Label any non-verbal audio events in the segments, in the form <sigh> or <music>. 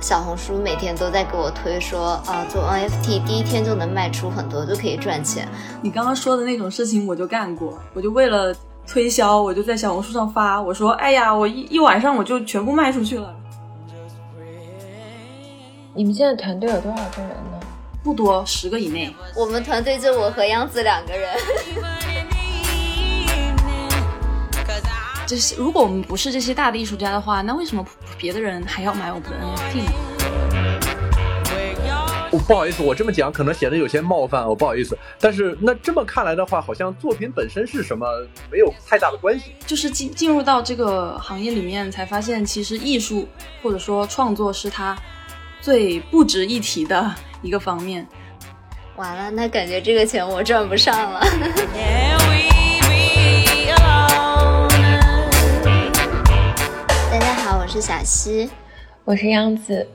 小红书每天都在给我推说，啊，做 NFT 第一天就能卖出很多，就可以赚钱。你刚刚说的那种事情我就干过，我就为了推销，我就在小红书上发，我说，哎呀，我一一晚上我就全部卖出去了。你们现在团队有多少个人呢？不多，十个以内。我们团队就我和杨子两个人。就是如果我们不是这些大的艺术家的话，那为什么别的人还要买我们的 NFT 呢？我不好意思，我这么讲可能显得有些冒犯，我不好意思。但是那这么看来的话，好像作品本身是什么没有太大的关系。就是进进入到这个行业里面，才发现其实艺术或者说创作是它最不值一提的一个方面。完了，那感觉这个钱我赚不上了。<laughs> 是小溪，我是杨子，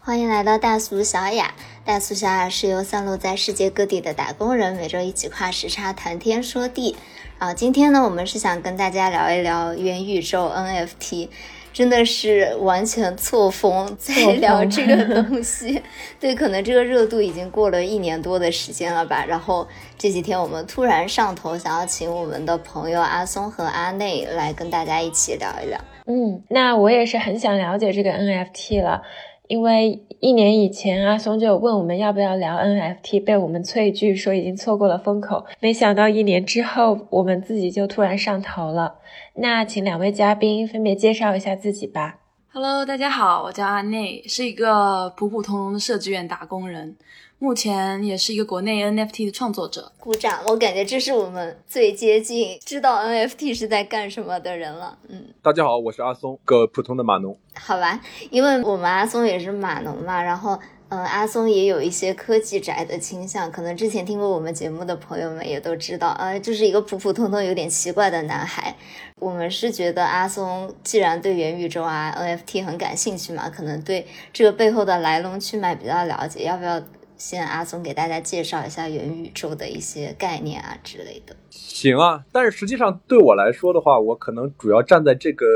欢迎来到大俗小雅。大俗小雅是由散落在世界各地的打工人每周一起跨时差谈天说地。啊，今天呢，我们是想跟大家聊一聊元宇宙 NFT，真的是完全错峰在聊这个东西。<laughs> 对，可能这个热度已经过了一年多的时间了吧。然后这几天我们突然上头，想要请我们的朋友阿松和阿内来跟大家一起聊一聊。嗯，那我也是很想了解这个 NFT 了，因为一年以前阿松就问我们要不要聊 NFT，被我们催句说已经错过了风口，没想到一年之后我们自己就突然上头了。那请两位嘉宾分别介绍一下自己吧。Hello，大家好，我叫阿内，是一个普普通通的设计院打工人。目前也是一个国内 NFT 的创作者，鼓掌！我感觉这是我们最接近知道 NFT 是在干什么的人了。嗯，大家好，我是阿松，个普通的码农。好吧，因为我们阿松也是码农嘛，然后嗯，阿松也有一些科技宅的倾向，可能之前听过我们节目的朋友们也都知道，呃，就是一个普普通通有点奇怪的男孩。我们是觉得阿松既然对元宇宙啊 NFT 很感兴趣嘛，可能对这个背后的来龙去脉比较了解，要不要？先阿松给大家介绍一下元宇宙的一些概念啊之类的。行啊，但是实际上对我来说的话，我可能主要站在这个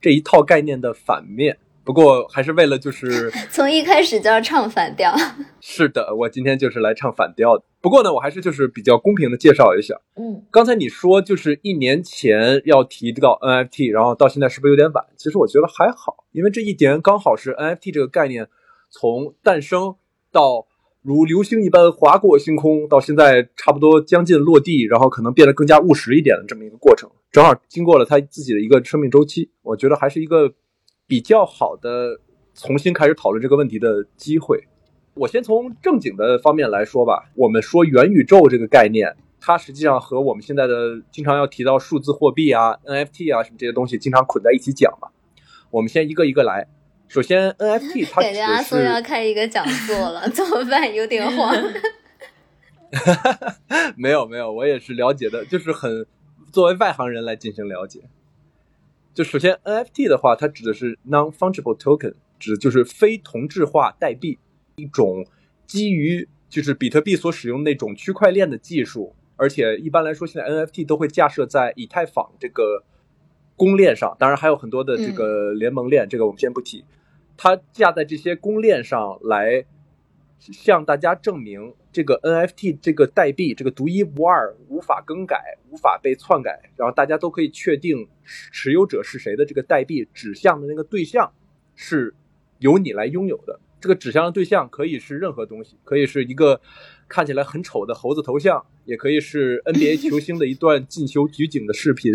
这一套概念的反面。不过还是为了就是 <laughs> 从一开始就要唱反调。<laughs> 是的，我今天就是来唱反调的。不过呢，我还是就是比较公平的介绍一下。嗯，刚才你说就是一年前要提到 NFT，然后到现在是不是有点晚？其实我觉得还好，因为这一年刚好是 NFT 这个概念从诞生到。如流星一般划过星空，到现在差不多将近落地，然后可能变得更加务实一点的这么一个过程，正好经过了它自己的一个生命周期，我觉得还是一个比较好的重新开始讨论这个问题的机会。我先从正经的方面来说吧，我们说元宇宙这个概念，它实际上和我们现在的经常要提到数字货币啊、NFT 啊什么这些东西经常捆在一起讲嘛。我们先一个一个来。首先，NFT <laughs> 它感觉阿松要开一个讲座了，<laughs> 怎么办？有点慌。<laughs> 没有没有，我也是了解的，就是很作为外行人来进行了解。就首先，NFT 的话，它指的是 non-fungible token，指就是非同质化代币，一种基于就是比特币所使用那种区块链的技术，而且一般来说，现在 NFT 都会架设在以太坊这个公链上，当然还有很多的这个联盟链，这个我们先不提。它架在这些公链上来向大家证明，这个 NFT 这个代币这个独一无二、无法更改、无法被篡改，然后大家都可以确定持有者是谁的这个代币指向的那个对象是由你来拥有的。这个指向的对象可以是任何东西，可以是一个看起来很丑的猴子头像，也可以是 NBA <laughs> 球星的一段进球举警的视频，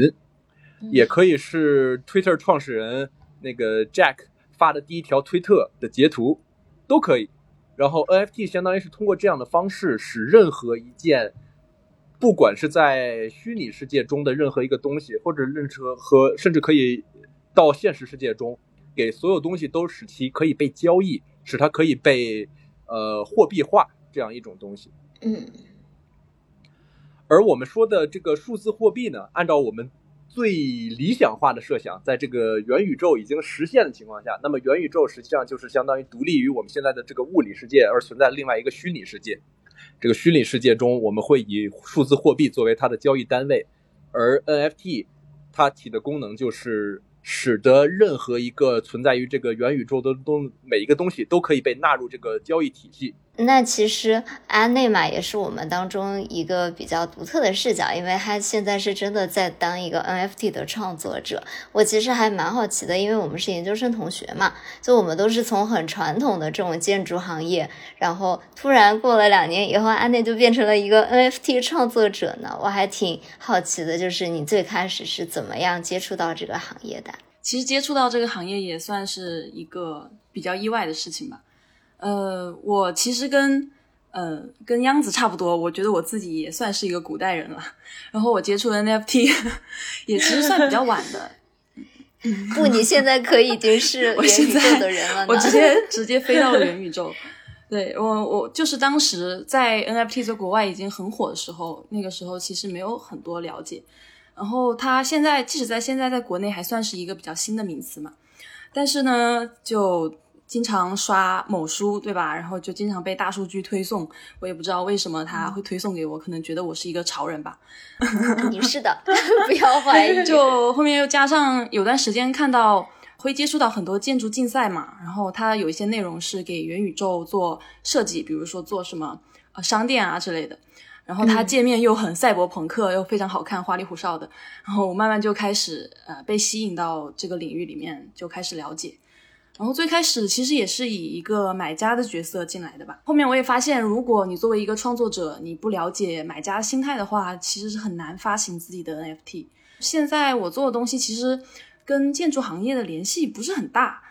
也可以是 Twitter 创始人那个 Jack。发的第一条推特的截图都可以，然后 NFT 相当于是通过这样的方式，使任何一件，不管是在虚拟世界中的任何一个东西，或者任何和甚至可以到现实世界中，给所有东西都使其可以被交易，使它可以被呃货币化这样一种东西。嗯，而我们说的这个数字货币呢，按照我们。最理想化的设想，在这个元宇宙已经实现的情况下，那么元宇宙实际上就是相当于独立于我们现在的这个物理世界而存在另外一个虚拟世界。这个虚拟世界中，我们会以数字货币作为它的交易单位，而 NFT 它起的功能就是使得任何一个存在于这个元宇宙的东每一个东西都可以被纳入这个交易体系。那其实安内嘛，也是我们当中一个比较独特的视角，因为他现在是真的在当一个 NFT 的创作者。我其实还蛮好奇的，因为我们是研究生同学嘛，就我们都是从很传统的这种建筑行业，然后突然过了两年以后，安内就变成了一个 NFT 创作者呢。我还挺好奇的，就是你最开始是怎么样接触到这个行业的？其实接触到这个行业也算是一个比较意外的事情吧。呃，我其实跟呃跟央子差不多，我觉得我自己也算是一个古代人了。然后我接触 NFT <laughs> 也其实算比较晚的。<laughs> 不，你现在可已经是 <laughs> 元宇宙的人了。我直接直接飞到了元宇宙。对我，我就是当时在 NFT 在国外已经很火的时候，那个时候其实没有很多了解。然后它现在即使在现在在国内还算是一个比较新的名词嘛，但是呢就。经常刷某书，对吧？然后就经常被大数据推送，我也不知道为什么他会推送给我，可能觉得我是一个潮人吧。你是的，<laughs> 不要怀疑。就后面又加上有段时间看到会接触到很多建筑竞赛嘛，然后它有一些内容是给元宇宙做设计，比如说做什么呃商店啊之类的，然后它界面又很赛博朋克，又非常好看，花里胡哨的，然后我慢慢就开始呃被吸引到这个领域里面，就开始了解。然后最开始其实也是以一个买家的角色进来的吧。后面我也发现，如果你作为一个创作者，你不了解买家心态的话，其实是很难发行自己的 NFT。现在我做的东西其实跟建筑行业的联系不是很大。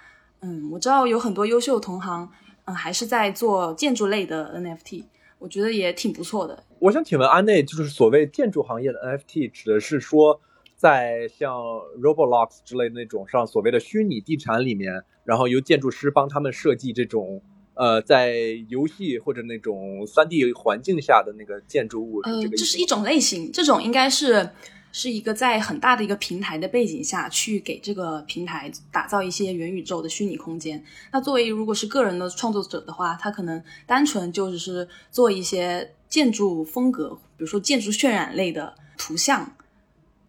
嗯，我知道有很多优秀同行，嗯，还是在做建筑类的 NFT，我觉得也挺不错的。我想请问安内，就是所谓建筑行业的 NFT，指的是说在像 Roblox 之类的那种上所谓的虚拟地产里面。然后由建筑师帮他们设计这种，呃，在游戏或者那种三 D 环境下的那个建筑物。呃，这是一种类型，这种应该是是一个在很大的一个平台的背景下去给这个平台打造一些元宇宙的虚拟空间。那作为如果是个人的创作者的话，他可能单纯就只是做一些建筑风格，比如说建筑渲染类的图像，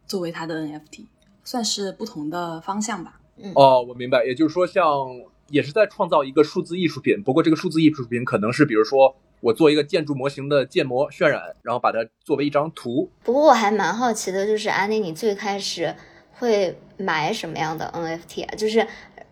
作为他的 NFT，算是不同的方向吧。哦，我明白，也就是说，像也是在创造一个数字艺术品，不过这个数字艺术品可能是，比如说我做一个建筑模型的建模渲染，然后把它作为一张图。不过我还蛮好奇的，就是安妮，你最开始会买什么样的 NFT 啊？就是。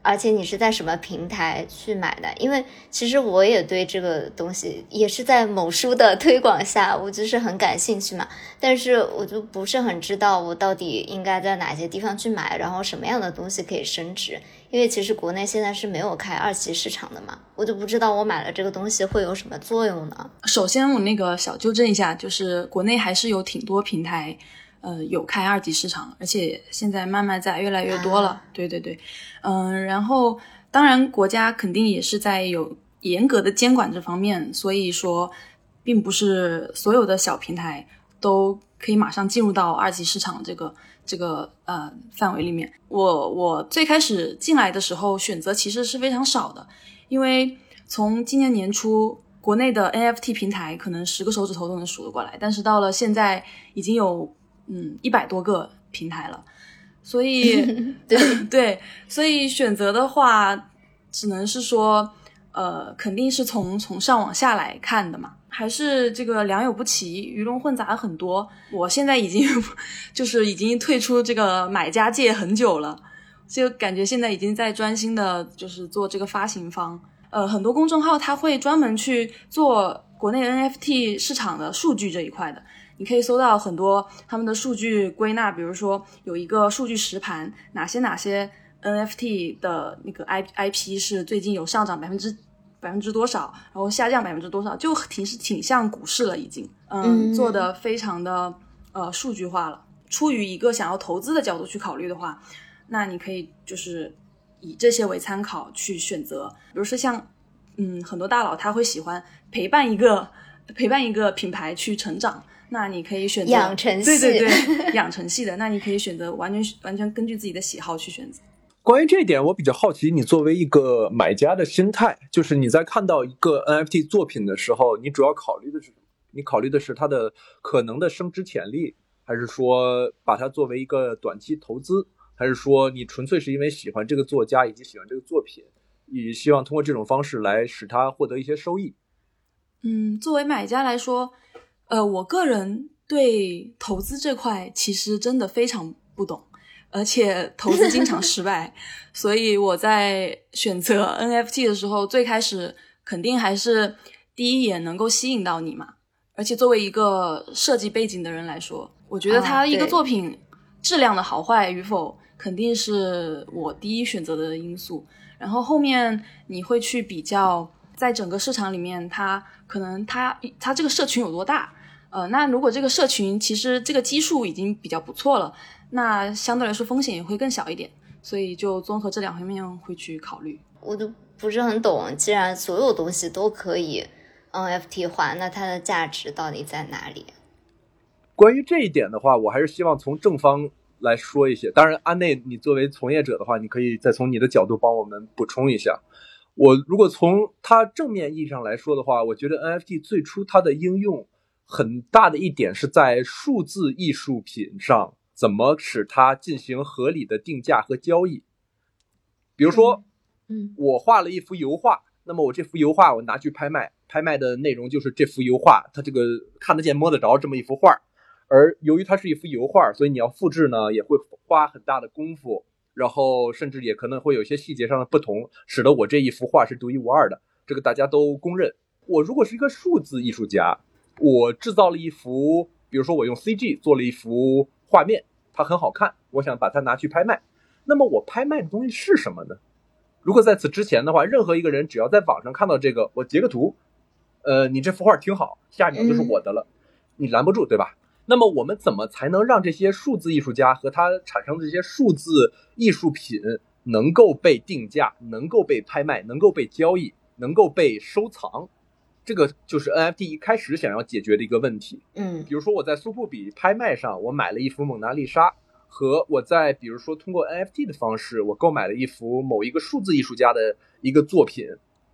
而且你是在什么平台去买的？因为其实我也对这个东西也是在某书的推广下，我就是很感兴趣嘛。但是我就不是很知道我到底应该在哪些地方去买，然后什么样的东西可以升值。因为其实国内现在是没有开二级市场的嘛，我就不知道我买了这个东西会有什么作用呢？首先我那个小纠正一下，就是国内还是有挺多平台。呃，有开二级市场，而且现在慢慢在越来越多了。对对对，嗯，然后当然国家肯定也是在有严格的监管这方面，所以说并不是所有的小平台都可以马上进入到二级市场这个这个呃范围里面。我我最开始进来的时候选择其实是非常少的，因为从今年年初国内的 NFT 平台可能十个手指头都能数得过来，但是到了现在已经有。嗯，一百多个平台了，所以 <laughs> 对对，所以选择的话，只能是说，呃，肯定是从从上往下来看的嘛，还是这个良莠不齐，鱼龙混杂很多。我现在已经 <laughs> 就是已经退出这个买家界很久了，就感觉现在已经在专心的，就是做这个发行方。呃，很多公众号它会专门去做国内 NFT 市场的数据这一块的。你可以搜到很多他们的数据归纳，比如说有一个数据实盘，哪些哪些 NFT 的那个 I IP 是最近有上涨百分之百分之多少，然后下降百分之多少，就挺是挺像股市了已经，嗯，做的非常的呃数据化了。出于一个想要投资的角度去考虑的话，那你可以就是以这些为参考去选择，比如说像嗯很多大佬他会喜欢陪伴一个陪伴一个品牌去成长。那你可以选择养成系，对对对，<laughs> 养成系的。那你可以选择完全 <laughs> 完全根据自己的喜好去选择。关于这一点，我比较好奇，你作为一个买家的心态，就是你在看到一个 NFT 作品的时候，你主要考虑的是什么？你考虑的是它的可能的升值潜力，还是说把它作为一个短期投资，还是说你纯粹是因为喜欢这个作家以及喜欢这个作品，以希望通过这种方式来使它获得一些收益？嗯，作为买家来说，呃，我个人对投资这块其实真的非常不懂，而且投资经常失败，<laughs> 所以我在选择 NFT 的时候，最开始肯定还是第一眼能够吸引到你嘛。而且作为一个设计背景的人来说，我觉得他一个作品质量的好坏与否，肯定是我第一选择的因素。然后后面你会去比较，在整个市场里面，它可能它它这个社群有多大？呃，那如果这个社群其实这个基数已经比较不错了，那相对来说风险也会更小一点。所以就综合这两方面会去考虑。我都不是很懂，既然所有东西都可以 NFT 化，那它的价值到底在哪里？关于这一点的话，我还是希望从正方来说一些。当然，安内，你作为从业者的话，你可以再从你的角度帮我们补充一下。我如果从它正面意义上来说的话，我觉得 NFT 最初它的应用很大的一点是在数字艺术品上，怎么使它进行合理的定价和交易。比如说，嗯，我画了一幅油画，那么我这幅油画我拿去拍卖，拍卖的内容就是这幅油画它这个看得见摸得着这么一幅画。而由于它是一幅油画，所以你要复制呢，也会花很大的功夫，然后甚至也可能会有一些细节上的不同，使得我这一幅画是独一无二的。这个大家都公认。我如果是一个数字艺术家，我制造了一幅，比如说我用 CG 做了一幅画面，它很好看，我想把它拿去拍卖。那么我拍卖的东西是什么呢？如果在此之前的话，任何一个人只要在网上看到这个，我截个图，呃，你这幅画挺好，下一秒就是我的了，你拦不住，对吧？那么我们怎么才能让这些数字艺术家和他产生的这些数字艺术品能够被定价、能够被拍卖、能够被交易、能够被收藏？这个就是 NFT 一开始想要解决的一个问题。嗯比如说我在苏富比拍卖上，我买了一幅蒙娜丽莎，和我在比如说通过 NFT 的方式，我购买了一幅某一个数字艺术家的一个作品，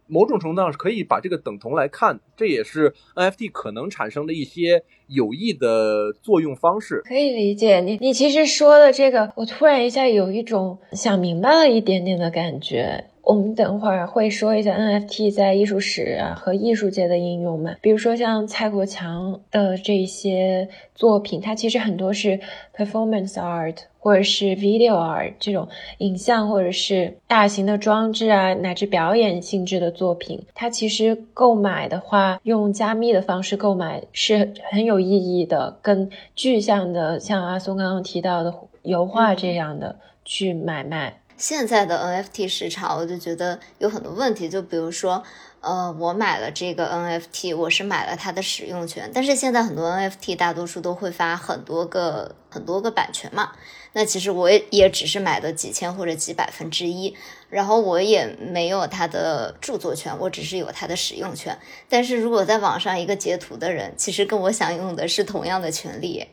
某种程度上是可以把这个等同来看，这也是 NFT 可能产生的一些有益的作用方式。可以理解你，你其实说的这个，我突然一下有一种想明白了一点点的感觉。我们等会儿会说一下 NFT 在艺术史啊和艺术界的应用嘛，比如说像蔡国强的这些作品，它其实很多是 performance art 或者是 video art 这种影像或者是大型的装置啊，乃至表演性质的作品，它其实购买的话，用加密的方式购买是很有意义的，跟具象的，像阿松刚刚提到的油画这样的去买卖。现在的 NFT 市场，我就觉得有很多问题，就比如说，呃，我买了这个 NFT，我是买了它的使用权，但是现在很多 NFT 大多数都会发很多个很多个版权嘛，那其实我也也只是买的几千或者几百分之一，然后我也没有它的著作权，我只是有它的使用权。但是如果在网上一个截图的人，其实跟我享用的是同样的权利，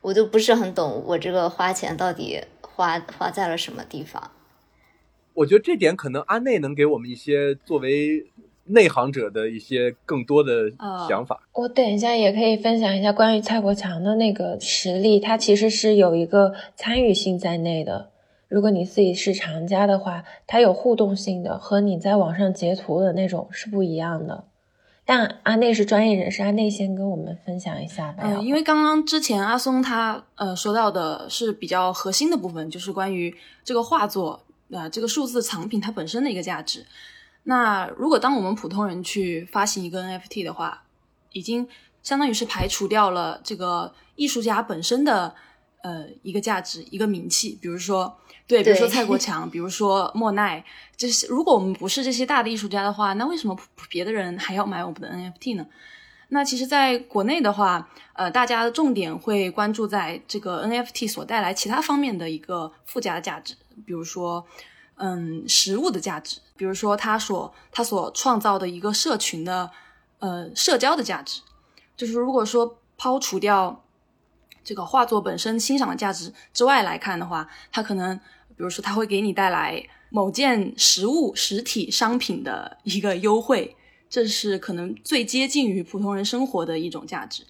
我就不是很懂，我这个花钱到底花花在了什么地方。我觉得这点可能阿内能给我们一些作为内行者的一些更多的想法。我等一下也可以分享一下关于蔡国强的那个实例，他其实是有一个参与性在内的。如果你自己是厂家的话，它有互动性的，和你在网上截图的那种是不一样的。但阿内是专业人士，阿内先跟我们分享一下吧。嗯，因为刚刚之前阿松他呃说到的是比较核心的部分，就是关于这个画作。啊，这个数字藏品它本身的一个价值。那如果当我们普通人去发行一个 NFT 的话，已经相当于是排除掉了这个艺术家本身的呃一个价值、一个名气。比如说，对，比如说蔡国 <laughs> 强，比如说莫奈，这些如果我们不是这些大的艺术家的话，那为什么别的人还要买我们的 NFT 呢？那其实，在国内的话，呃，大家的重点会关注在这个 NFT 所带来其他方面的一个附加的价值，比如说，嗯，实物的价值，比如说它所它所创造的一个社群的，呃，社交的价值。就是如果说抛除掉这个画作本身欣赏的价值之外来看的话，它可能，比如说，它会给你带来某件实物实体商品的一个优惠。这是可能最接近于普通人生活的一种价值。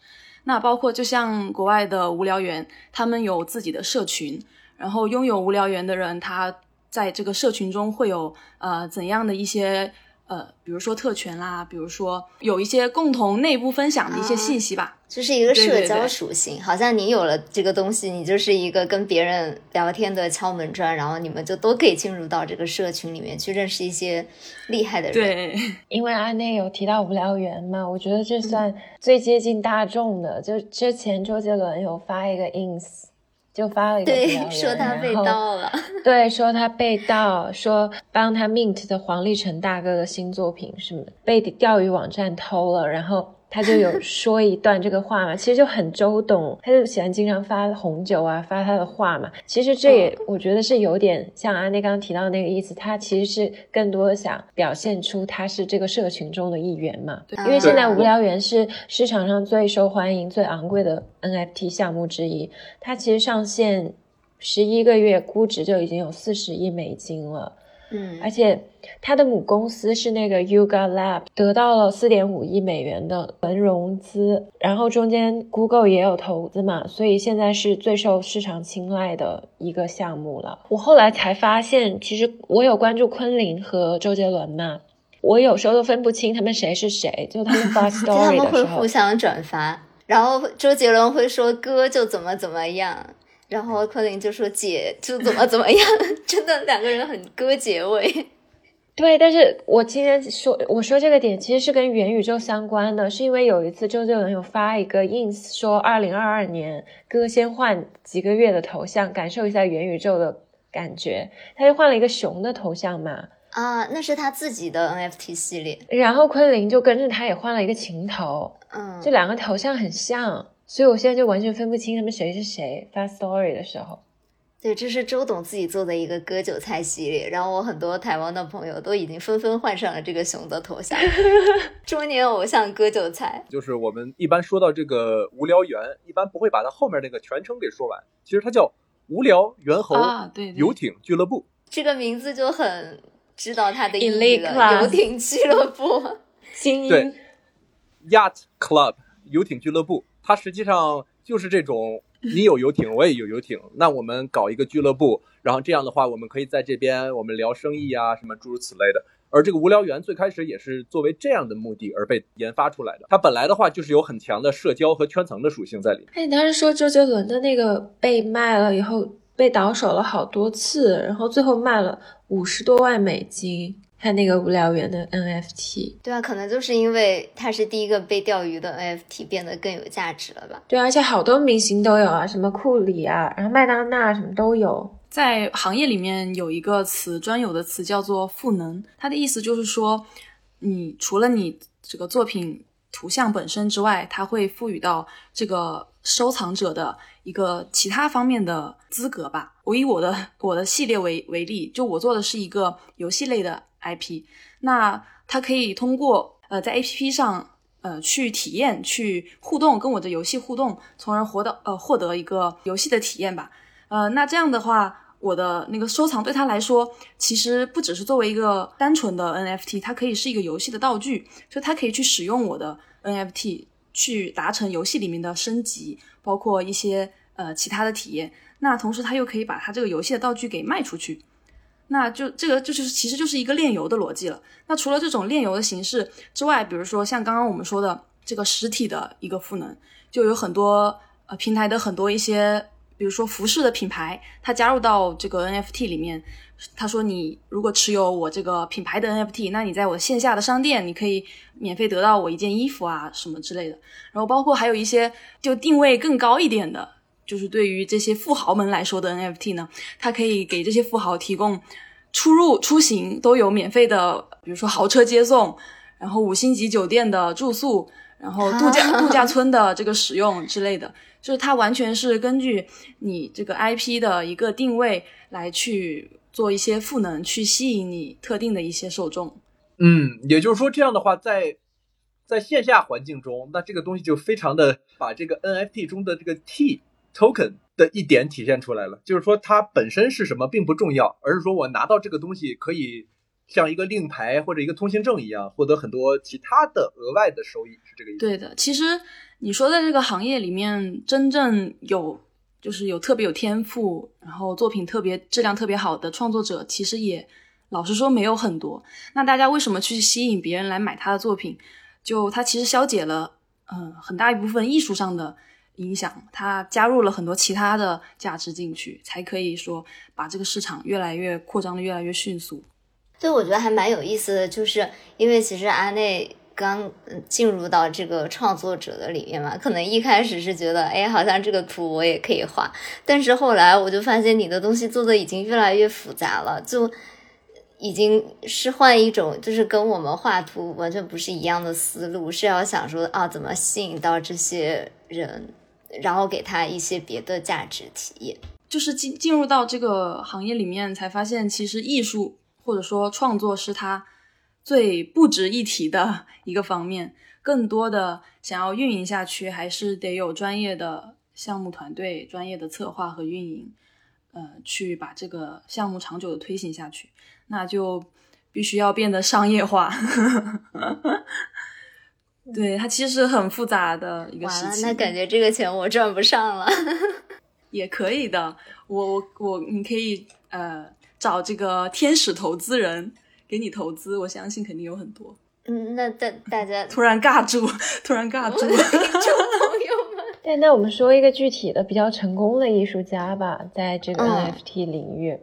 那包括就像国外的无聊猿，他们有自己的社群，然后拥有无聊猿的人，他在这个社群中会有呃怎样的一些呃，比如说特权啦，比如说有一些共同内部分享的一些信息吧。这是一个社交对对对属性，好像你有了这个东西，你就是一个跟别人聊天的敲门砖，然后你们就都可以进入到这个社群里面去认识一些厉害的人。，对，<laughs> 因为阿内有提到无聊猿嘛，我觉得这算最接近大众的。就之前周杰伦有发一个 ins，就发了一个对，说他被然后盗了。<laughs> 对，说他被盗，说帮他 mint 的黄立成大哥的新作品是被钓鱼网站偷了，然后他就有说一段这个话嘛，其实就很周董，他就喜欢经常发红酒啊，发他的话嘛。其实这也我觉得是有点像阿内刚刚提到的那个意思，他其实是更多的想表现出他是这个社群中的一员嘛。对因为现在无聊猿是市场上最受欢迎、最昂贵的 NFT 项目之一，它其实上线十一个月，估值就已经有四十亿美金了。嗯而且它的母公司是那个 Yuga Lab，得到了四点五亿美元的轮融资，然后中间 Google 也有投资嘛，所以现在是最受市场青睐的一个项目了。我后来才发现，其实我有关注昆凌和周杰伦嘛，我有时候都分不清他们谁是谁，就他们 <laughs> 发 story 们会的时候互，相转发，然后周杰伦会说哥就怎么怎么样，然后昆凌就说姐就怎么怎么样，<laughs> 真的两个人很哥姐味。<laughs> 对，但是我今天说我说这个点其实是跟元宇宙相关的，是因为有一次周杰伦有发一个 ins 说，二零二二年哥先换几个月的头像，感受一下元宇宙的感觉，他就换了一个熊的头像嘛，啊，那是他自己的 NFT 系列，然后昆凌就跟着他也换了一个情头，嗯，这两个头像很像，所以我现在就完全分不清他们谁是谁。发 story 的时候，对，这是周董自己做的一个割韭菜系列，然后我很多台湾的朋友都已经纷纷换上了这个熊的头像，<laughs> 中年偶像割韭菜。就是我们一般说到这个无聊猿，一般不会把它后面那个全称给说完。其实它叫无聊猿猴啊对对游艇俱乐部。这个名字就很知道它的意义了，游艇俱乐部。<laughs> 精对英 Yacht Club 游艇俱乐部，它实际上就是这种，<laughs> 你有游艇，我也有游艇，那我们搞一个俱乐部，然后这样的话，我们可以在这边我们聊生意啊，什么诸如此类的。而这个无聊猿最开始也是作为这样的目的而被研发出来的。它本来的话就是有很强的社交和圈层的属性在里面。哎，你当时说周杰伦的那个被卖了以后被倒手了好多次，然后最后卖了五十多万美金，他那个无聊猿的 NFT。对啊，可能就是因为他是第一个被钓鱼的 NFT，变得更有价值了吧？对，而且好多明星都有啊，什么库里啊，然后麦当娜什么都有。在行业里面有一个词专有的词叫做赋能，它的意思就是说，你除了你这个作品图像本身之外，它会赋予到这个收藏者的一个其他方面的资格吧。我以我的我的系列为为例，就我做的是一个游戏类的 IP，那他可以通过呃在 APP 上呃去体验、去互动，跟我的游戏互动，从而获得呃获得一个游戏的体验吧。呃，那这样的话，我的那个收藏对他来说，其实不只是作为一个单纯的 NFT，它可以是一个游戏的道具，就它可以去使用我的 NFT 去达成游戏里面的升级，包括一些呃其他的体验。那同时，他又可以把他这个游戏的道具给卖出去。那就这个就是其实就是一个链游的逻辑了。那除了这种链游的形式之外，比如说像刚刚我们说的这个实体的一个赋能，就有很多呃平台的很多一些，比如说服饰的品牌，它加入到这个 NFT 里面。他说：“你如果持有我这个品牌的 NFT，那你在我线下的商店，你可以免费得到我一件衣服啊，什么之类的。然后包括还有一些就定位更高一点的，就是对于这些富豪们来说的 NFT 呢，它可以给这些富豪提供出入出行都有免费的，比如说豪车接送，然后五星级酒店的住宿，然后度假 <laughs> 度假村的这个使用之类的，就是它完全是根据你这个 IP 的一个定位来去做一些赋能，去吸引你特定的一些受众。嗯，也就是说，这样的话，在在线下环境中，那这个东西就非常的把这个 NFT 中的这个 T token 的一点体现出来了。就是说，它本身是什么并不重要，而是说我拿到这个东西可以像一个令牌或者一个通行证一样，获得很多其他的额外的收益，是这个意思。对的，其实你说在这个行业里面，真正有就是有特别有天赋，然后作品特别质量特别好的创作者，其实也老实说没有很多。那大家为什么去吸引别人来买他的作品？就他其实消解了，嗯，很大一部分艺术上的影响，他加入了很多其他的价值进去，才可以说把这个市场越来越扩张的越来越迅速。对，我觉得还蛮有意思的，就是因为其实阿内。刚进入到这个创作者的里面嘛，可能一开始是觉得，哎，好像这个图我也可以画，但是后来我就发现你的东西做的已经越来越复杂了，就已经是换一种，就是跟我们画图完全不是一样的思路，是要想说啊，怎么吸引到这些人，然后给他一些别的价值体验。就是进进入到这个行业里面，才发现其实艺术或者说创作是他。最不值一提的一个方面，更多的想要运营下去，还是得有专业的项目团队、专业的策划和运营，呃，去把这个项目长久的推行下去，那就必须要变得商业化。<laughs> 对，它其实很复杂的一个事情。那感觉这个钱我赚不上了。<laughs> 也可以的，我我我，你可以呃找这个天使投资人。给你投资，我相信肯定有很多。嗯，那大大家突然尬住，突然尬住，<laughs> 朋友们。对，那我们说一个具体的比较成功的艺术家吧，在这个 NFT 领域，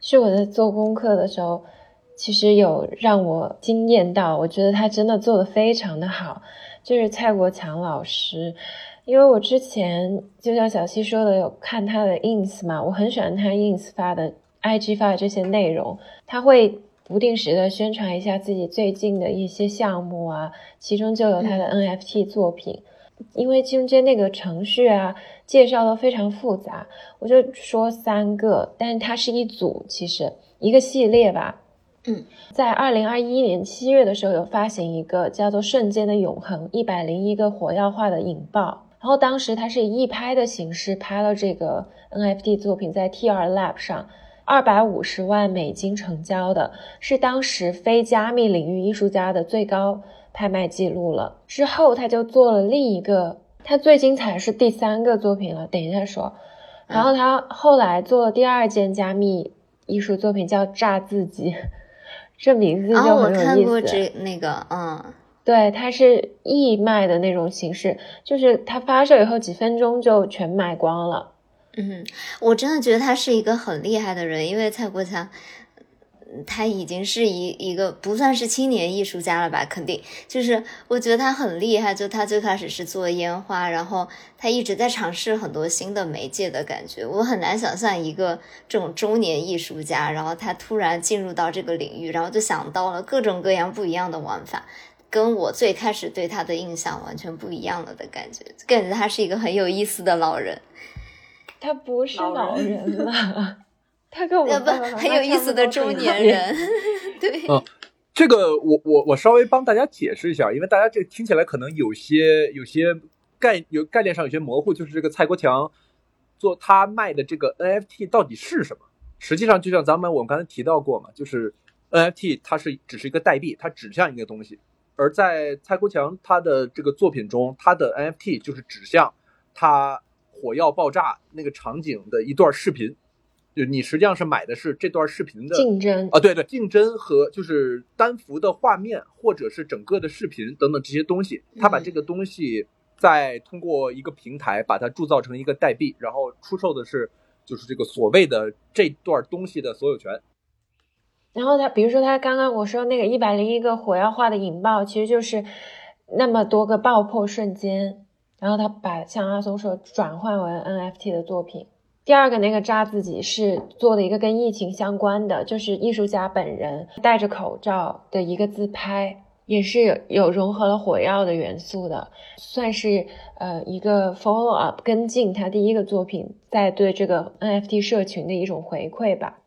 是我在做功课的时候，其实有让我惊艳到，我觉得他真的做的非常的好，就是蔡国强老师。因为我之前就像小七说的，有看他的 ins 嘛，我很喜欢他 ins 发的、ig 发的这些内容，他会。不定时的宣传一下自己最近的一些项目啊，其中就有他的 NFT 作品，因为中间那个程序啊介绍的非常复杂，我就说三个，但是它是一组，其实一个系列吧。嗯，在二零二一年七月的时候有发行一个叫做《瞬间的永恒》，一百零一个火药化的引爆，然后当时它是以一拍的形式拍了这个 NFT 作品在 TR Lab 上。二百五十万美金成交的是当时非加密领域艺术家的最高拍卖记录了。之后他就做了另一个，他最精彩是第三个作品了，等一下说。然后他后来做了第二件加密艺术作品，叫炸自己，这名字就很有意思。我看过这那个，嗯，对，它是义卖的那种形式，就是它发售以后几分钟就全卖光了。嗯，我真的觉得他是一个很厉害的人，因为蔡国强，他已经是一一个不算是青年艺术家了吧？肯定就是我觉得他很厉害，就他最开始是做烟花，然后他一直在尝试很多新的媒介的感觉。我很难想象一个这种中年艺术家，然后他突然进入到这个领域，然后就想到了各种各样不一样的玩法，跟我最开始对他的印象完全不一样了的感觉，感觉他是一个很有意思的老人。他不是老人了，<laughs> 他跟我们很有意思的中年人。<laughs> 对，嗯，这个我我我稍微帮大家解释一下，因为大家这听起来可能有些有些概有概念上有些模糊，就是这个蔡国强做他卖的这个 NFT 到底是什么？实际上就像咱们我们刚才提到过嘛，就是 NFT 它是只是一个代币，它指向一个东西，而在蔡国强他的这个作品中，他的 NFT 就是指向他。火药爆炸那个场景的一段视频，就你实际上是买的是这段视频的竞争啊，对对，竞争和就是单幅的画面或者是整个的视频等等这些东西，他把这个东西再通过一个平台把它铸造成一个代币，然后出售的是就是这个所谓的这段东西的所有权。然后他比如说他刚刚我说那个一百零一个火药化的引爆，其实就是那么多个爆破瞬间。然后他把像阿松说转换为 NFT 的作品。第二个那个扎自己是做的一个跟疫情相关的，就是艺术家本人戴着口罩的一个自拍，也是有融合了火药的元素的，算是呃一个 follow up 跟进他第一个作品在对这个 NFT 社群的一种回馈吧。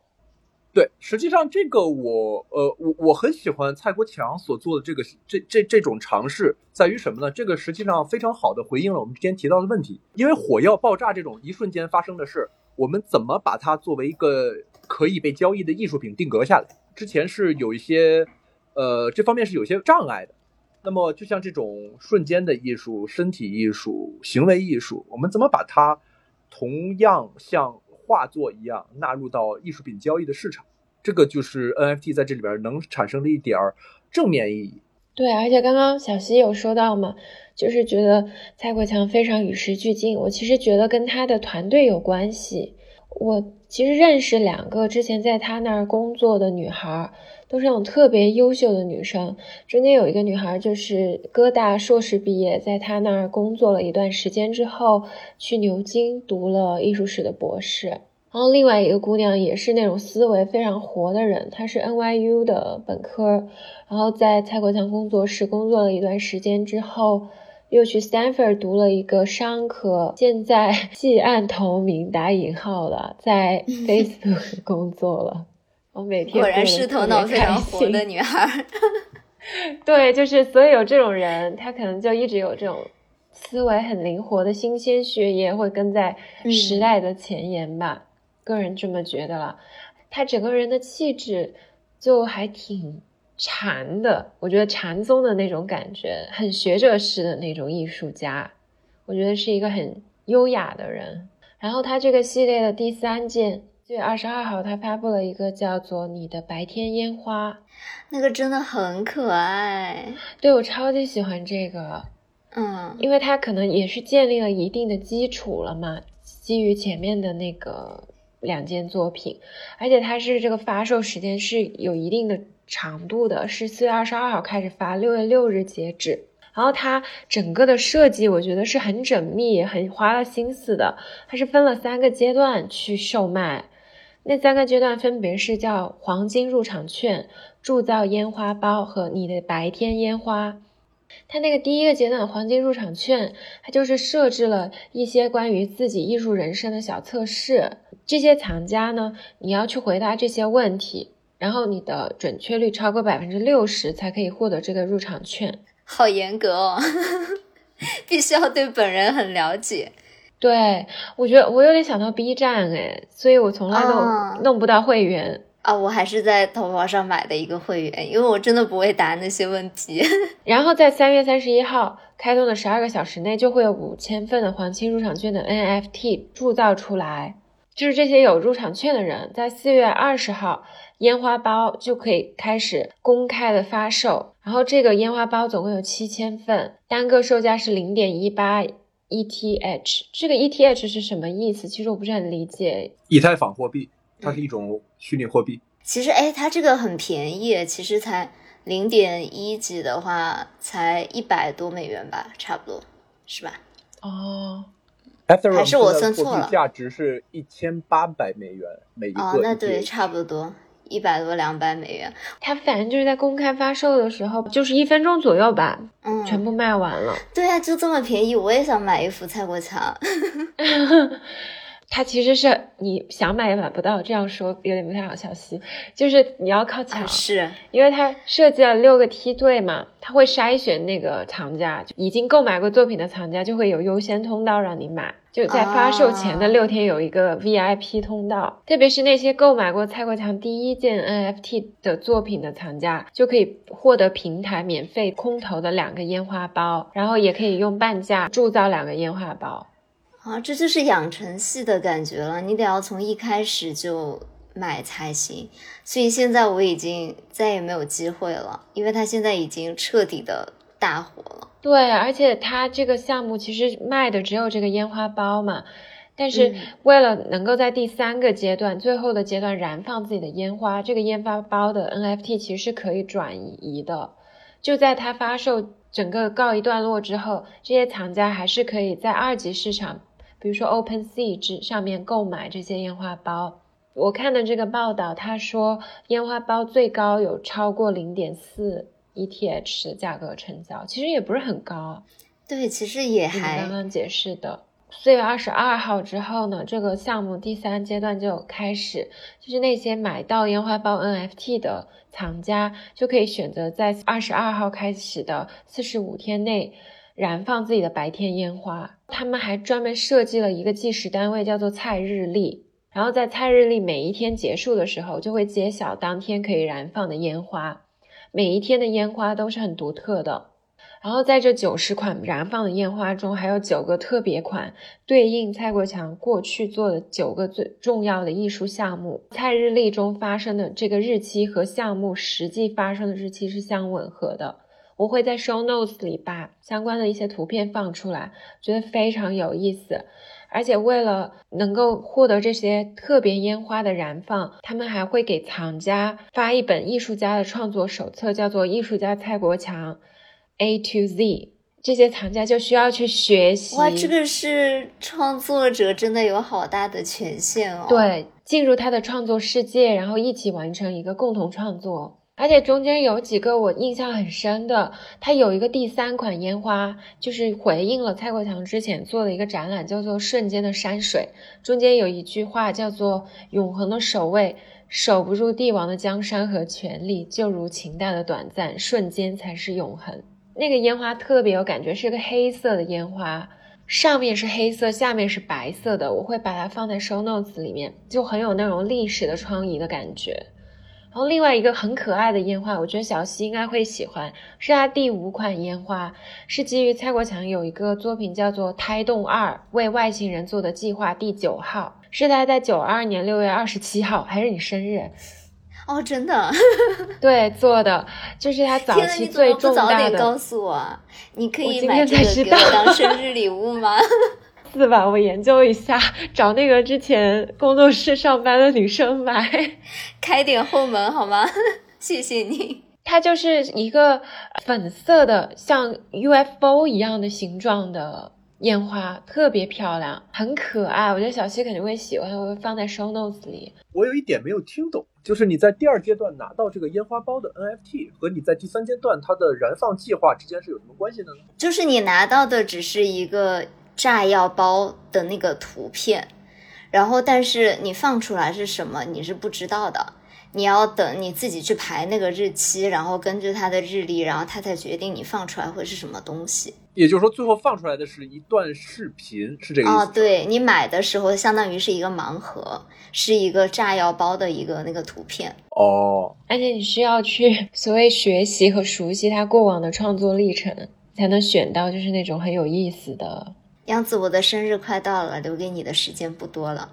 对，实际上这个我呃我我很喜欢蔡国强所做的这个这这这种尝试，在于什么呢？这个实际上非常好的回应了我们之前提到的问题。因为火药爆炸这种一瞬间发生的事，我们怎么把它作为一个可以被交易的艺术品定格下来？之前是有一些呃这方面是有些障碍的。那么就像这种瞬间的艺术、身体艺术、行为艺术，我们怎么把它同样像画作一样纳入到艺术品交易的市场。这个就是 NFT 在这里边能产生的一点儿正面意义。对，而且刚刚小溪有说到嘛，就是觉得蔡国强非常与时俱进。我其实觉得跟他的团队有关系。我其实认识两个之前在他那儿工作的女孩，都是那种特别优秀的女生。中间有一个女孩就是哥大硕士毕业，在他那儿工作了一段时间之后，去牛津读了艺术史的博士。然后另外一个姑娘也是那种思维非常活的人，她是 NYU 的本科，然后在蔡国强工作室工作了一段时间之后。又去 Stanford 读了一个商科，现在弃暗投明打引号了，在 <laughs> Facebook 工作了。我每天果然是头脑非常活的女孩。<laughs> 对，就是所以有这种人，他可能就一直有这种思维很灵活的新鲜血液，会跟在时代的前沿吧。个人这么觉得了。他整个人的气质就还挺。禅的，我觉得禅宗的那种感觉，很学者式的那种艺术家，我觉得是一个很优雅的人。然后他这个系列的第三件，四月二十二号，他发布了一个叫做《你的白天烟花》，那个真的很可爱。对我超级喜欢这个，嗯，因为他可能也是建立了一定的基础了嘛，基于前面的那个两件作品，而且它是这个发售时间是有一定的。长度的是四月二十二号开始发，六月六日截止。然后它整个的设计，我觉得是很缜密、很花了心思的。它是分了三个阶段去售卖，那三个阶段分别是叫黄金入场券、铸造烟花包和你的白天烟花。它那个第一个阶段黄金入场券，它就是设置了一些关于自己艺术人生的小测试。这些藏家呢，你要去回答这些问题。然后你的准确率超过百分之六十才可以获得这个入场券，好严格哦，<laughs> 必须要对本人很了解。对我觉得我有点想到 B 站哎，所以我从来都弄不到会员啊。我还是在淘宝上买的一个会员，因为我真的不会答那些问题。<laughs> 然后在三月三十一号开通的十二个小时内，就会有五千份的黄金入场券的 NFT 铸造出来，就是这些有入场券的人，在四月二十号。烟花包就可以开始公开的发售，然后这个烟花包总共有七千份，单个售价是零点一八 ETH。这个 ETH 是什么意思？其实我不是很理解。以太坊货币，它是一种虚拟货币。其实，哎，它这个很便宜，其实才零点一几的话，才一百多美元吧，差不多，是吧？哦，还是我算错了？价值是一千八百美元每一个。哦，那对，差不多。一百多两百美元，它反正就是在公开发售的时候，就是一分钟左右吧，嗯，全部卖完了。对啊，就这么便宜，我也想买一幅蔡国强。<laughs> <laughs> 它其实是你想买也买不到，这样说有点不太好。小溪就是你要靠抢，是因为它设计了六个梯队嘛，它会筛选那个藏家，已经购买过作品的藏家就会有优先通道让你买。就在发售前的六天有一个 VIP 通道，特别是那些购买过蔡国强第一件 NFT 的作品的藏家，就可以获得平台免费空投的两个烟花包，然后也可以用半价铸造两个烟花包。啊，这就是养成系的感觉了，你得要从一开始就买才行。所以现在我已经再也没有机会了，因为它现在已经彻底的大火了。对，而且它这个项目其实卖的只有这个烟花包嘛，但是为了能够在第三个阶段、最后的阶段燃放自己的烟花，这个烟花包的 NFT 其实是可以转移的。就在它发售整个告一段落之后，这些藏家还是可以在二级市场，比如说 OpenSea 之上面购买这些烟花包。我看的这个报道，他说烟花包最高有超过零点四。ETH 的价格成交其实也不是很高，对，其实也还刚刚解释的。四月二十二号之后呢，这个项目第三阶段就开始，就是那些买到烟花包 NFT 的藏家就可以选择在二十二号开始的四十五天内燃放自己的白天烟花。他们还专门设计了一个计时单位，叫做菜日历，然后在菜日历每一天结束的时候，就会揭晓当天可以燃放的烟花。每一天的烟花都是很独特的，然后在这九十款燃放的烟花中，还有九个特别款，对应蔡国强过去做的九个最重要的艺术项目。蔡日历中发生的这个日期和项目实际发生的日期是相吻合的。我会在 show notes 里把相关的一些图片放出来，觉得非常有意思。而且为了能够获得这些特别烟花的燃放，他们还会给藏家发一本艺术家的创作手册，叫做《艺术家蔡国强 A to Z》。这些藏家就需要去学习。哇，这个是创作者真的有好大的权限哦。对，进入他的创作世界，然后一起完成一个共同创作。而且中间有几个我印象很深的，它有一个第三款烟花，就是回应了蔡国强之前做的一个展览，叫做《瞬间的山水》。中间有一句话叫做“永恒的守卫，守不住帝王的江山和权力，就如情淡的短暂，瞬间才是永恒。”那个烟花特别有感觉，是个黑色的烟花，上面是黑色，下面是白色的。我会把它放在 show notes 里面，就很有那种历史的疮痍的感觉。然后另外一个很可爱的烟花，我觉得小西应该会喜欢，是他第五款烟花，是基于蔡国强有一个作品叫做《胎动二为外星人做的计划》第九号，是他在九二年六月二十七号，还是你生日？哦，真的？<laughs> 对，做的就是他早期最重大的。早点告诉我，你可以买这个给我当生日礼物吗？<laughs> 是吧？我研究一下，找那个之前工作室上班的女生买，<laughs> 开点后门好吗？谢谢你。它就是一个粉色的，像 UFO 一样的形状的烟花，特别漂亮，很可爱。我觉得小七肯定会喜欢，我会放在 show notes 里。我有一点没有听懂，就是你在第二阶段拿到这个烟花包的 NFT 和你在第三阶段它的燃放计划之间是有什么关系的呢？就是你拿到的只是一个。炸药包的那个图片，然后但是你放出来是什么，你是不知道的。你要等你自己去排那个日期，然后根据它的日历，然后它才决定你放出来会是什么东西。也就是说，最后放出来的是一段视频，是这个意思。哦，对你买的时候相当于是一个盲盒，是一个炸药包的一个那个图片。哦，而且你需要去所谓学习和熟悉他过往的创作历程，才能选到就是那种很有意思的。杨子，我的生日快到了，留给你的时间不多了。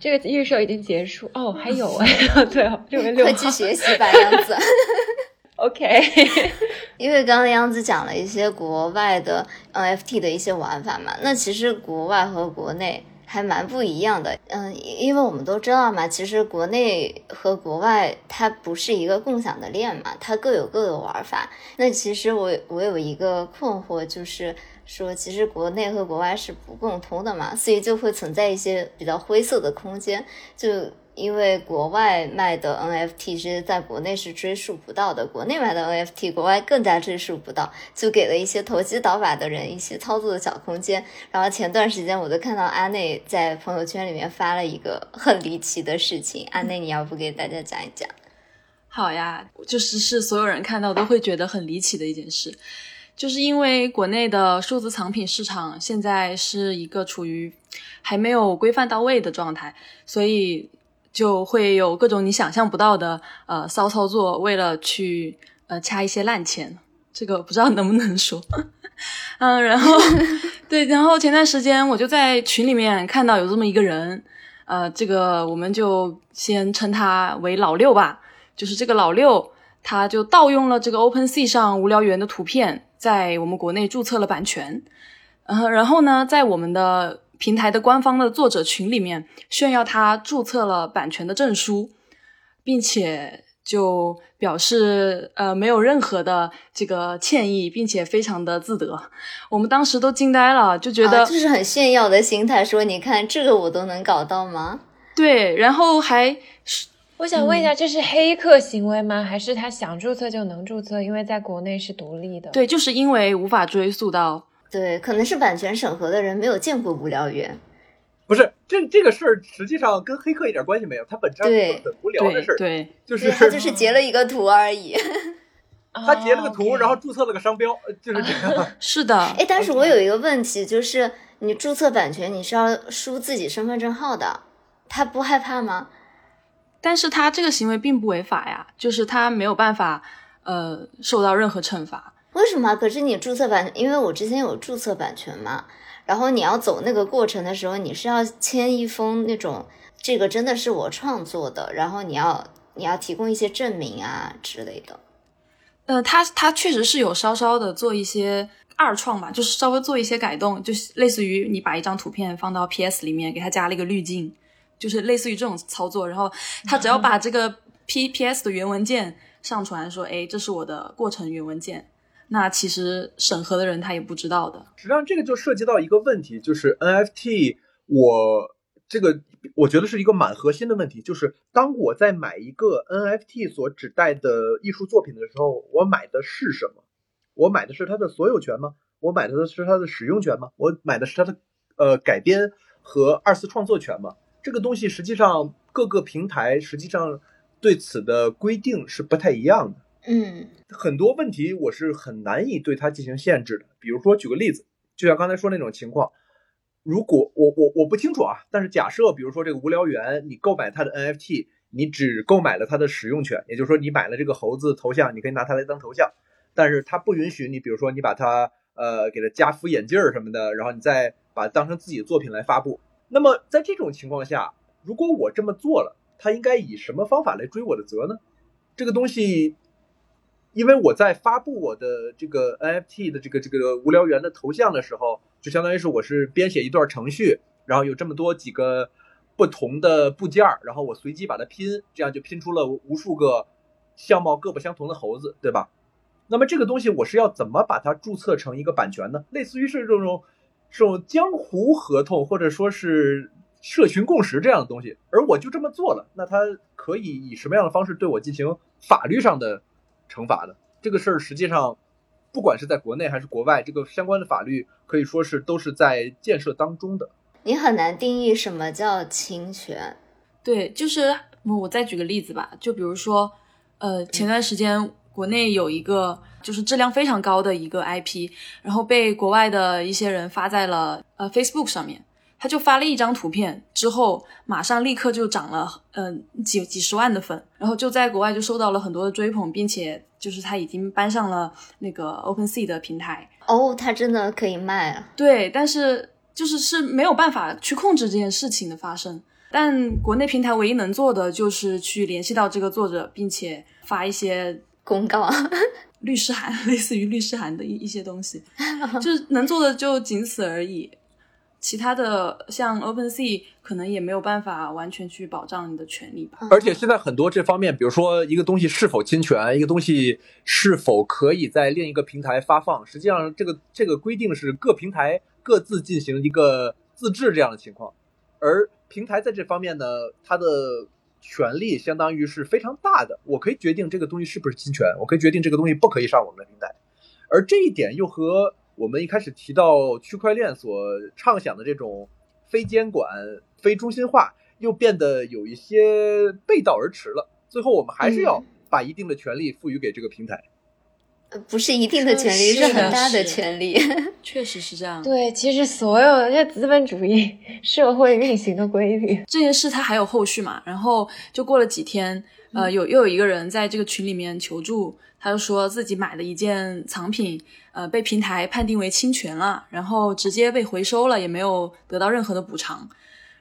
这个预售已经结束哦，还有哎，<laughs> 对，六月六快去学习吧，杨子。<laughs> OK，<laughs> 因为刚刚杨子讲了一些国外的 NFT 的一些玩法嘛，那其实国外和国内还蛮不一样的。嗯，因为我们都知道嘛，其实国内和国外它不是一个共享的链嘛，它各有各的玩法。那其实我我有一个困惑就是。说其实国内和国外是不共通的嘛，所以就会存在一些比较灰色的空间。就因为国外卖的 NFT 是在国内是追溯不到的，国内卖的 NFT 国外更加追溯不到，就给了一些投机倒把的人一些操作的小空间。然后前段时间我就看到阿内在朋友圈里面发了一个很离奇的事情，阿内你要不给大家讲一讲？好呀，就是是所有人看到都会觉得很离奇的一件事。就是因为国内的数字藏品市场现在是一个处于还没有规范到位的状态，所以就会有各种你想象不到的呃骚操作，为了去呃掐一些烂钱。这个不知道能不能说，<laughs> 嗯，然后 <laughs> 对，然后前段时间我就在群里面看到有这么一个人，呃，这个我们就先称他为老六吧，就是这个老六，他就盗用了这个 OpenSea 上无聊猿的图片。在我们国内注册了版权，呃，然后呢，在我们的平台的官方的作者群里面炫耀他注册了版权的证书，并且就表示呃没有任何的这个歉意，并且非常的自得。我们当时都惊呆了，就觉得就是很炫耀的心态，说你看这个我都能搞到吗？对，然后还。我想问一下，这是黑客行为吗？还是他想注册就能注册？因为在国内是独立的。对，就是因为无法追溯到。对，可能是版权审核的人没有见过无聊猿。不是，这这个事儿实际上跟黑客一点关系没有，他本质上是很无聊的事儿。对，<laughs> 就是他就是截了一个图而已。<laughs> 他截了个图，然后注册了个商标，就是这样。<laughs> 是的。哎，但是我有一个问题，就是你注册版权，你是要输自己身份证号的，他不害怕吗？但是他这个行为并不违法呀，就是他没有办法，呃，受到任何惩罚。为什么？可是你注册版，因为我之前有注册版权嘛，然后你要走那个过程的时候，你是要签一封那种，这个真的是我创作的，然后你要你要提供一些证明啊之类的。呃，他他确实是有稍稍的做一些二创吧，就是稍微做一些改动，就是类似于你把一张图片放到 PS 里面，给它加了一个滤镜，就是类似于这种操作。然后他只要把这个 P P S 的原文件上传，说，哎，这是我的过程原文件，那其实审核的人他也不知道的。实际上，这个就涉及到一个问题，就是 NFT，我这个我觉得是一个蛮核心的问题，就是当我在买一个 NFT 所指代的艺术作品的时候，我买的是什么？我买的是它的所有权吗？我买的是它的使用权吗？我买的是它的呃改编和二次创作权吗？这个东西实际上各个平台实际上对此的规定是不太一样的。嗯很多问题我是很难以对它进行限制的。比如说，举个例子，就像刚才说那种情况，如果我我我不清楚啊，但是假设比如说这个无聊猿，你购买它的 NFT，你只购买了它的使用权，也就是说你买了这个猴子头像，你可以拿它来当头像，但是它不允许你，比如说你把它呃给它加副眼镜儿什么的，然后你再把它当成自己的作品来发布。那么在这种情况下，如果我这么做了，他应该以什么方法来追我的责呢？这个东西。因为我在发布我的这个 NFT 的这个这个无聊猿的头像的时候，就相当于是我是编写一段程序，然后有这么多几个不同的部件，然后我随机把它拼，这样就拼出了无数个相貌各不相同的猴子，对吧？那么这个东西我是要怎么把它注册成一个版权呢？类似于是这种这种江湖合同或者说是社群共识这样的东西，而我就这么做了，那他可以以什么样的方式对我进行法律上的？惩罚呢这个事儿，实际上，不管是在国内还是国外，这个相关的法律可以说是都是在建设当中的。你很难定义什么叫侵权。对，就是我再举个例子吧，就比如说，呃，前段时间国内有一个就是质量非常高的一个 IP，然后被国外的一些人发在了呃 Facebook 上面。他就发了一张图片，之后马上立刻就涨了，嗯，几几十万的粉，然后就在国外就受到了很多的追捧，并且就是他已经搬上了那个 OpenSea 的平台。哦，他真的可以卖啊？对，但是就是是没有办法去控制这件事情的发生。但国内平台唯一能做的就是去联系到这个作者，并且发一些公告、<laughs> 律师函，<laughs> 类似于律师函的一一些东西，就是能做的就仅此而已。其他的像 OpenSea 可能也没有办法完全去保障你的权利吧。而且现在很多这方面，比如说一个东西是否侵权，一个东西是否可以在另一个平台发放，实际上这个这个规定是各平台各自进行一个自治这样的情况。而平台在这方面呢，它的权利相当于是非常大的，我可以决定这个东西是不是侵权，我可以决定这个东西不可以上我们的平台。而这一点又和我们一开始提到区块链所畅想的这种非监管、非中心化，又变得有一些背道而驰了。最后，我们还是要把一定的权利赋予给这个平台。呃，不是一定的权利，是很大的权利。<laughs> 确实是这样。对，其实所有的这资本主义社会运行的规律，这件事它还有后续嘛？然后就过了几天，呃，有又有一个人在这个群里面求助。他就说自己买了一件藏品，呃，被平台判定为侵权了，然后直接被回收了，也没有得到任何的补偿。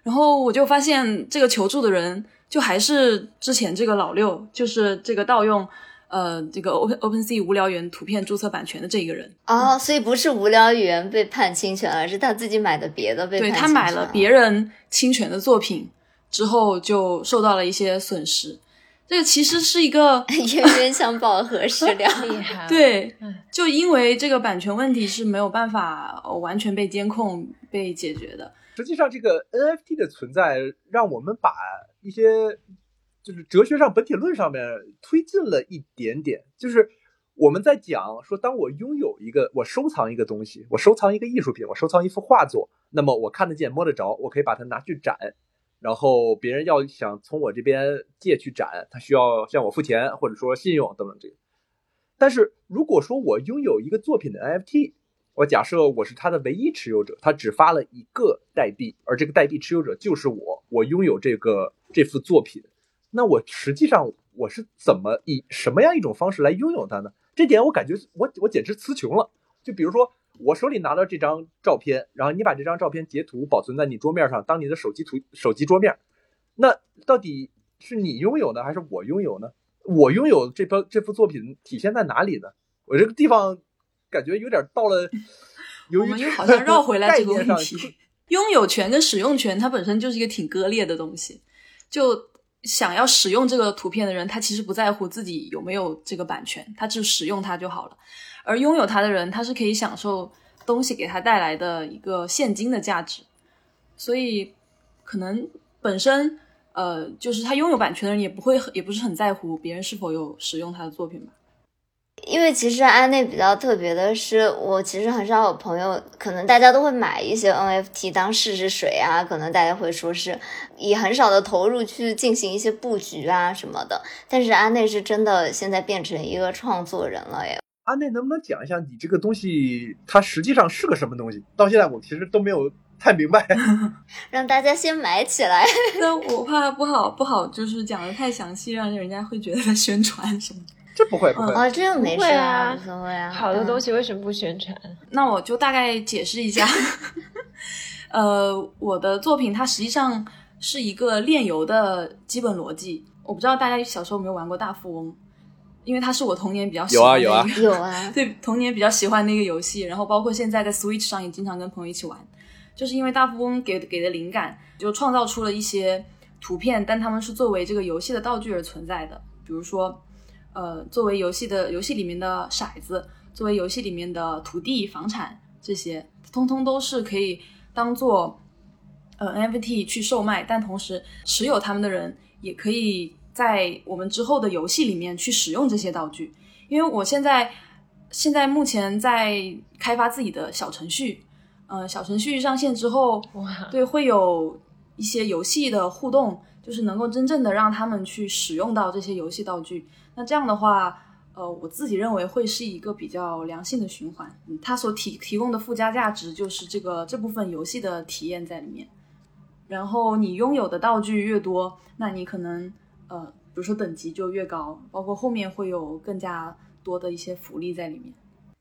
然后我就发现这个求助的人就还是之前这个老六，就是这个盗用呃这个 Open OpenSea 无聊猿图片注册版权的这一个人。哦，所以不是无聊猿被判侵权而，是他自己买的别的被对他买了别人侵权的作品之后，就受到了一些损失。这个其实是一个 <laughs> 冤冤相报何时了？<laughs> 厉害。对，就因为这个版权问题是没有办法完全被监控、被解决的。实际上，这个 NFT 的存在让我们把一些就是哲学上本体论上面推进了一点点。就是我们在讲说，当我拥有一个，我收藏一个东西，我收藏一个艺术品，我收藏一幅画作，那么我看得见、摸得着，我可以把它拿去展。然后别人要想从我这边借去展，他需要向我付钱，或者说信用等等这个。但是如果说我拥有一个作品的 NFT，我假设我是他的唯一持有者，他只发了一个代币，而这个代币持有者就是我，我拥有这个这幅作品，那我实际上我是怎么以什么样一种方式来拥有它呢？这点我感觉我我简直词穷了。就比如说，我手里拿到这张照片，然后你把这张照片截图保存在你桌面上，当你的手机图手机桌面，那到底是你拥有呢，还是我拥有呢？我拥有这幅这幅作品体现在哪里呢？我这个地方感觉有点到了，<laughs> 我们又好像绕回来这个问题。拥有权跟使用权，它本身就是一个挺割裂的东西。就想要使用这个图片的人，他其实不在乎自己有没有这个版权，他只使用它就好了。而拥有它的人，他是可以享受东西给他带来的一个现金的价值。所以，可能本身，呃，就是他拥有版权的人也不会，也不是很在乎别人是否有使用他的作品吧。因为其实安内比较特别的是，我其实很少有朋友，可能大家都会买一些 NFT 当试试水啊，可能大家会说是以很少的投入去进行一些布局啊什么的。但是安内是真的现在变成一个创作人了耶。安内能不能讲一下你这个东西它实际上是个什么东西？到现在我其实都没有太明白。<laughs> 让大家先买起来。那我怕不好不好，就是讲的太详细，让人家会觉得在宣传什么。这不会不会啊，这个没事啊，无所谓啊。好的东西为什么不宣传？那我就大概解释一下。<laughs> 呃，我的作品它实际上是一个炼油的基本逻辑。我不知道大家小时候有没有玩过大富翁，因为它是我童年比较喜欢有啊有啊，<laughs> 对童年比较喜欢的一个游戏。然后包括现在在 Switch 上也经常跟朋友一起玩，就是因为大富翁给给的灵感，就创造出了一些图片，但他们是作为这个游戏的道具而存在的，比如说。呃，作为游戏的游戏里面的骰子，作为游戏里面的土地、房产这些，通通都是可以当做呃 NFT 去售卖，但同时持有他们的人也可以在我们之后的游戏里面去使用这些道具。因为我现在现在目前在开发自己的小程序，呃，小程序上线之后，对，会有一些游戏的互动，就是能够真正的让他们去使用到这些游戏道具。那这样的话，呃，我自己认为会是一个比较良性的循环。它所提提供的附加价值就是这个这部分游戏的体验在里面。然后你拥有的道具越多，那你可能呃，比如说等级就越高，包括后面会有更加多的一些福利在里面。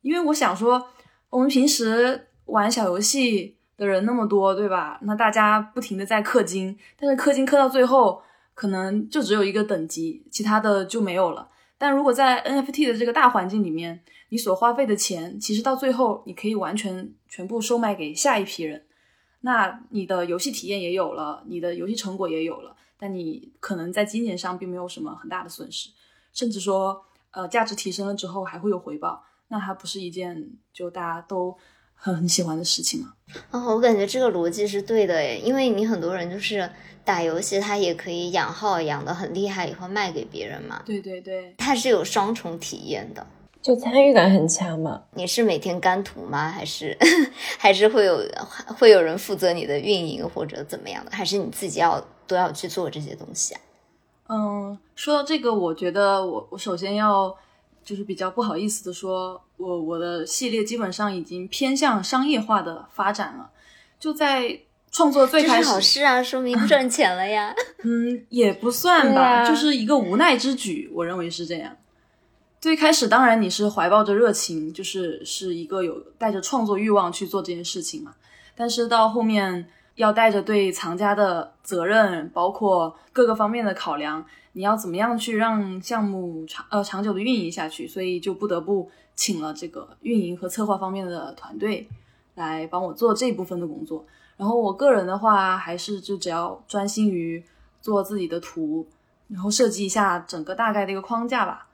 因为我想说，我们平时玩小游戏的人那么多，对吧？那大家不停的在氪金，但是氪金氪到最后。可能就只有一个等级，其他的就没有了。但如果在 NFT 的这个大环境里面，你所花费的钱，其实到最后你可以完全全部售卖给下一批人，那你的游戏体验也有了，你的游戏成果也有了，但你可能在金钱上并没有什么很大的损失，甚至说，呃，价值提升了之后还会有回报，那还不是一件就大家都很很喜欢的事情吗？哦，我感觉这个逻辑是对的诶，因为你很多人就是。打游戏，他也可以养号养的很厉害，以后卖给别人嘛。对对对，它是有双重体验的，就参与感很强嘛。你是每天干图吗？还是还是会有会有人负责你的运营或者怎么样的？还是你自己要都要去做这些东西啊？嗯，说到这个，我觉得我我首先要就是比较不好意思的说，我我的系列基本上已经偏向商业化的发展了，就在。创作最开始好事啊，说明赚钱了呀。<laughs> 嗯，也不算吧，就是一个无奈之举，我认为是这样。最开始当然你是怀抱着热情，就是是一个有带着创作欲望去做这件事情嘛。但是到后面要带着对藏家的责任，包括各个方面的考量，你要怎么样去让项目长呃长久的运营下去，所以就不得不请了这个运营和策划方面的团队来帮我做这部分的工作。然后我个人的话，还是就只要专心于做自己的图，然后设计一下整个大概的一个框架吧。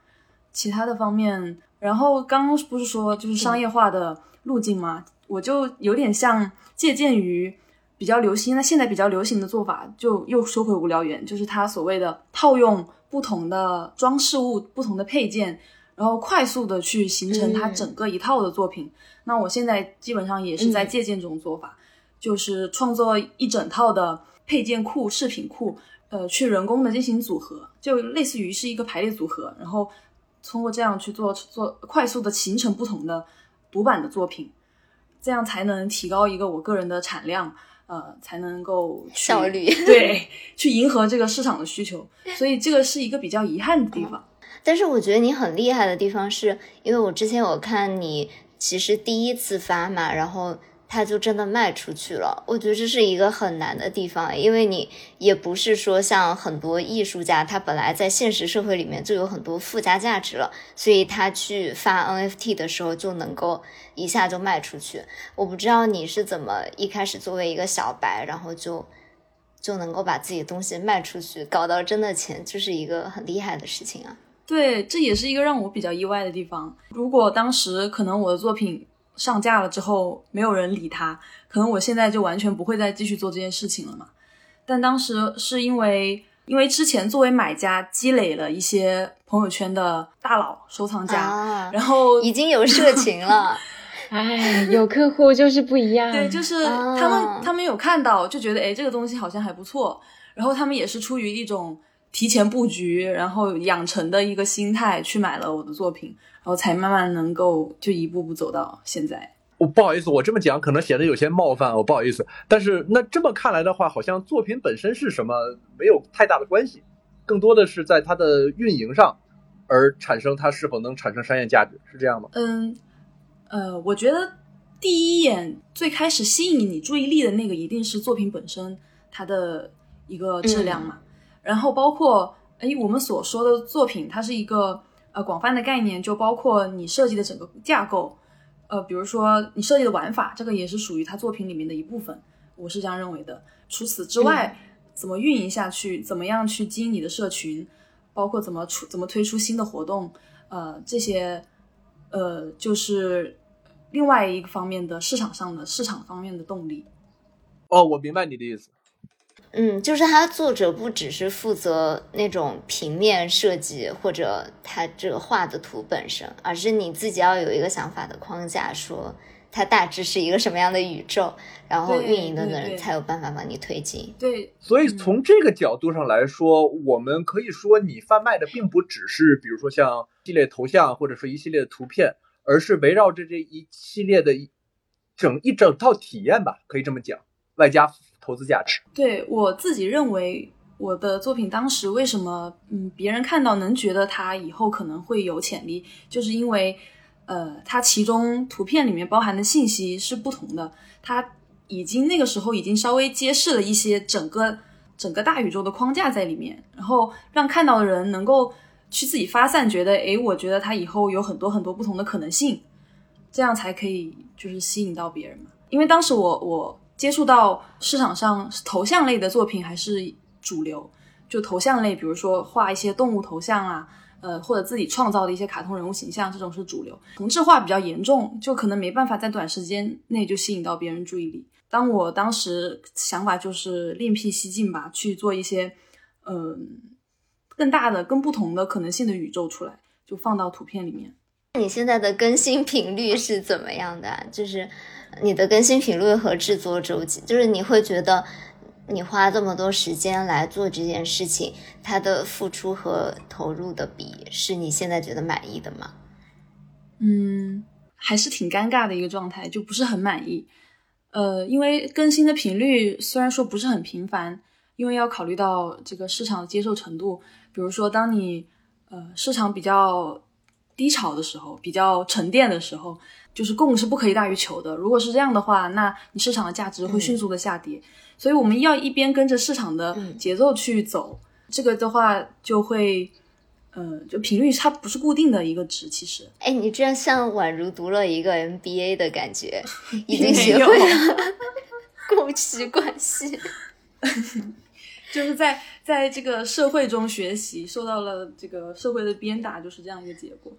其他的方面，然后刚刚不是说就是商业化的路径吗？我就有点像借鉴于比较流行，那现在比较流行的做法，就又说回无聊园，就是它所谓的套用不同的装饰物、不同的配件，然后快速的去形成它整个一套的作品。那我现在基本上也是在借鉴这种做法。就是创作一整套的配件库、饰品库，呃，去人工的进行组合，就类似于是一个排列组合，然后通过这样去做做快速的形成不同的独版的作品，这样才能提高一个我个人的产量，呃，才能够效率对，<laughs> 去迎合这个市场的需求，所以这个是一个比较遗憾的地方。但是我觉得你很厉害的地方是，因为我之前有看你其实第一次发嘛，然后它就真的卖出去了。我觉得这是一个很难的地方，因为你也不是说像很多艺术家，他本来在现实社会里面就有很多附加价值了，所以他去发 NFT 的时候就能够一下就卖出去。我不知道你是怎么一开始作为一个小白，然后就就能够把自己的东西卖出去，搞到真的钱，就是一个很厉害的事情啊。对，这也是一个让我比较意外的地方。如果当时可能我的作品上架了之后没有人理他，可能我现在就完全不会再继续做这件事情了嘛。但当时是因为因为之前作为买家积累了一些朋友圈的大佬收藏家，啊，然后已经有社群了。<laughs> 哎，有客户就是不一样。对，就是啊他们他们有看到就觉得哎这个东西好像还不错，然后他们也是出于一种提前布局，然后养成的一个心态去买了我的作品，然后才慢慢能够就一步步走到现在。我不好意思，我这么讲可能显得有些冒犯，我不好意思。但是那这么看来的话，好像作品本身是什么没有太大的关系，更多的是在它的运营上，而产生它是否能产生商业价值，是这样吗？嗯，呃，我觉得第一眼最开始吸引你注意力的那个一定是作品本身它的一个质量嘛，然后包括哎我们所说的作品，它是一个呃广泛的概念，就包括你设计的整个架构，呃，比如说你设计的玩法，这个也是属于它作品里面的一部分，我是这样认为的。除此之外，怎么运营下去，怎么样去经营你的社群，包括怎么出怎么推出新的活动，呃，这些呃就是另外一个方面的市场上的市场方面的动力。哦，我明白你的意思。嗯，就是他作者不只是负责那种平面设计或者他这个画的图本身，而是你自己要有一个想法的框架，说它大致是一个什么样的宇宙，然后运营的人才有办法帮你推进。对，所以从这个角度上来说，我们可以说你贩卖的并不只是比如说像系列头像或者说一系列的图片，而是围绕着这一系列的一整一整套体验吧，可以这么讲，外加投资价值。对我自己认为，我的作品当时为什么嗯别人看到能觉得它以后可能会有潜力，就是因为呃它其中图片里面包含的信息是不同的，它已经那个时候已经稍微揭示了一些整个整个大宇宙的框架在里面，然后让看到的人能够去自己发散，觉得诶，我觉得它以后有很多很多不同的可能性，这样才可以就是吸引到别人嘛。因为当时我我接触到市场上头像类的作品还是主流，就头像类，比如说画一些动物头像啊，呃，或者自己创造的一些卡通人物形象，这种是主流。同质化比较严重，就可能没办法在短时间内就吸引到别人注意力。当我当时想法就是另辟蹊径吧，去做一些嗯、更大的、更不同的可能性的宇宙出来，就放到图片里面。你现在的更新频率是怎么样的？就是你的更新频率和制作周期，就是你会觉得你花这么多时间来做这件事情，它的付出和投入的比是你现在觉得满意的吗？嗯，还是挺尴尬的一个状态，就不是很满意。呃，因为更新的频率虽然说不是很频繁，因为要考虑到这个市场的接受程度。比如说，当你呃市场比较低潮的时候，比较沉淀的时候，就是供是不可以大于求的。如果是这样的话，那你市场的价值会迅速的下跌。所以我们要一边跟着市场的节奏去走，这个的话就会。嗯，就频率它不是固定的一个值，其实哎，你这样像宛如读了一个 MBA 的感觉，<laughs> 已经学会了 <laughs> 供需关系。<laughs> 就是在在这个社会中学习，受到了这个社会的鞭打，就是这样一个结果。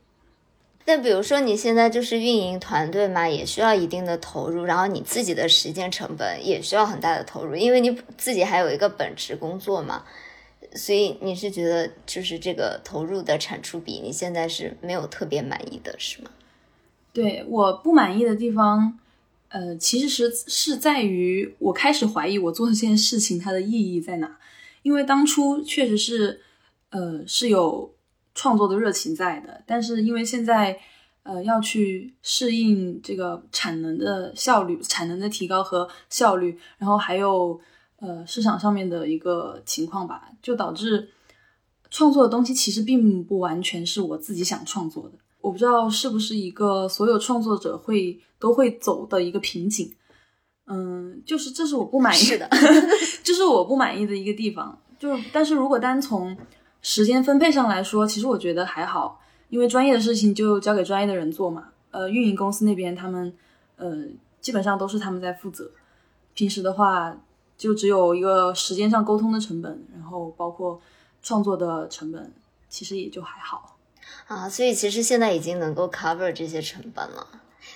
但比如说你现在就是运营团队嘛，也需要一定的投入，然后你自己的时间成本也需要很大的投入，因为你自己还有一个本职工作嘛，所以你是觉得就是这个投入的产出比，你现在是没有特别满意的，是吗？对我不满意的地方，呃，其实是是在于我开始怀疑我做这件事情它的意义在哪，因为当初确实是，呃，是有创作的热情在的，但是因为现在，呃，要去适应这个产能的效率、产能的提高和效率，然后还有呃市场上面的一个情况吧，就导致创作的东西其实并不完全是我自己想创作的。我不知道是不是一个所有创作者会都会走的一个瓶颈。嗯，就是这是我不满意，是的，<laughs> 这是我不满意的一个地方。就但是如果单从时间分配上来说，其实我觉得还好。因为专业的事情就交给专业的人做嘛，呃，运营公司那边他们，呃，基本上都是他们在负责。平时的话，就只有一个时间上沟通的成本，然后包括创作的成本，其实也就还好。啊，所以其实现在已经能够 cover 这些成本了。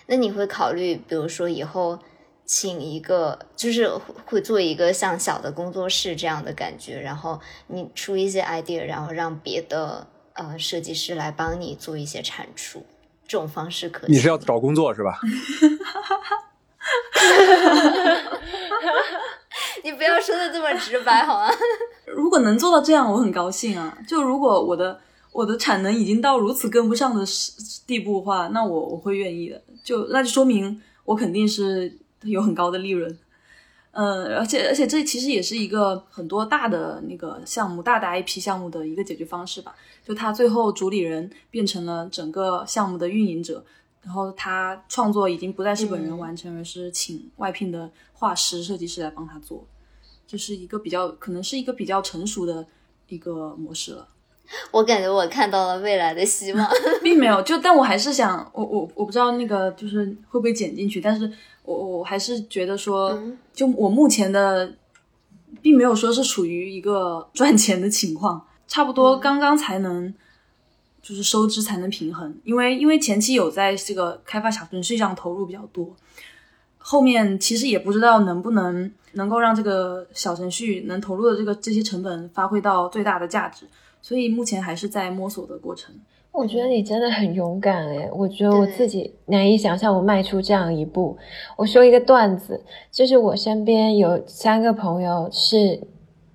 那你会考虑，比如说以后请一个，就是会做一个像小的工作室这样的感觉，然后你出一些 idea，然后让别的。呃，设计师来帮你做一些产出，这种方式可你是要找工作是吧？<laughs> 你不要说的这么直白好吗？<laughs> 如果能做到这样，我很高兴啊。就如果我的我的产能已经到如此跟不上的地步的话，那我我会愿意的。就那就说明我肯定是有很高的利润。嗯，而且而且这其实也是一个很多大的那个项目、大的 IP 项目的一个解决方式吧。就他最后主理人变成了整个项目的运营者，然后他创作已经不再是本人完成，而是请外聘的画师、设计师来帮他做，就是一个比较可能是一个比较成熟的一个模式了。<laughs> 我感觉我看到了未来的希望，<laughs> 并没有。就但我还是想，我我我不知道那个就是会不会剪进去，但是我我还是觉得说，就我目前的，并没有说是处于一个赚钱的情况。差不多刚刚才能，就是收支才能平衡，因为因为前期有在这个开发小程序上投入比较多，后面其实也不知道能不能能够让这个小程序能投入的这个这些成本发挥到最大的价值，所以目前还是在摸索的过程。我觉得你真的很勇敢诶，我觉得我自己难以想象我迈出这样一步。我说一个段子，就是我身边有三个朋友是，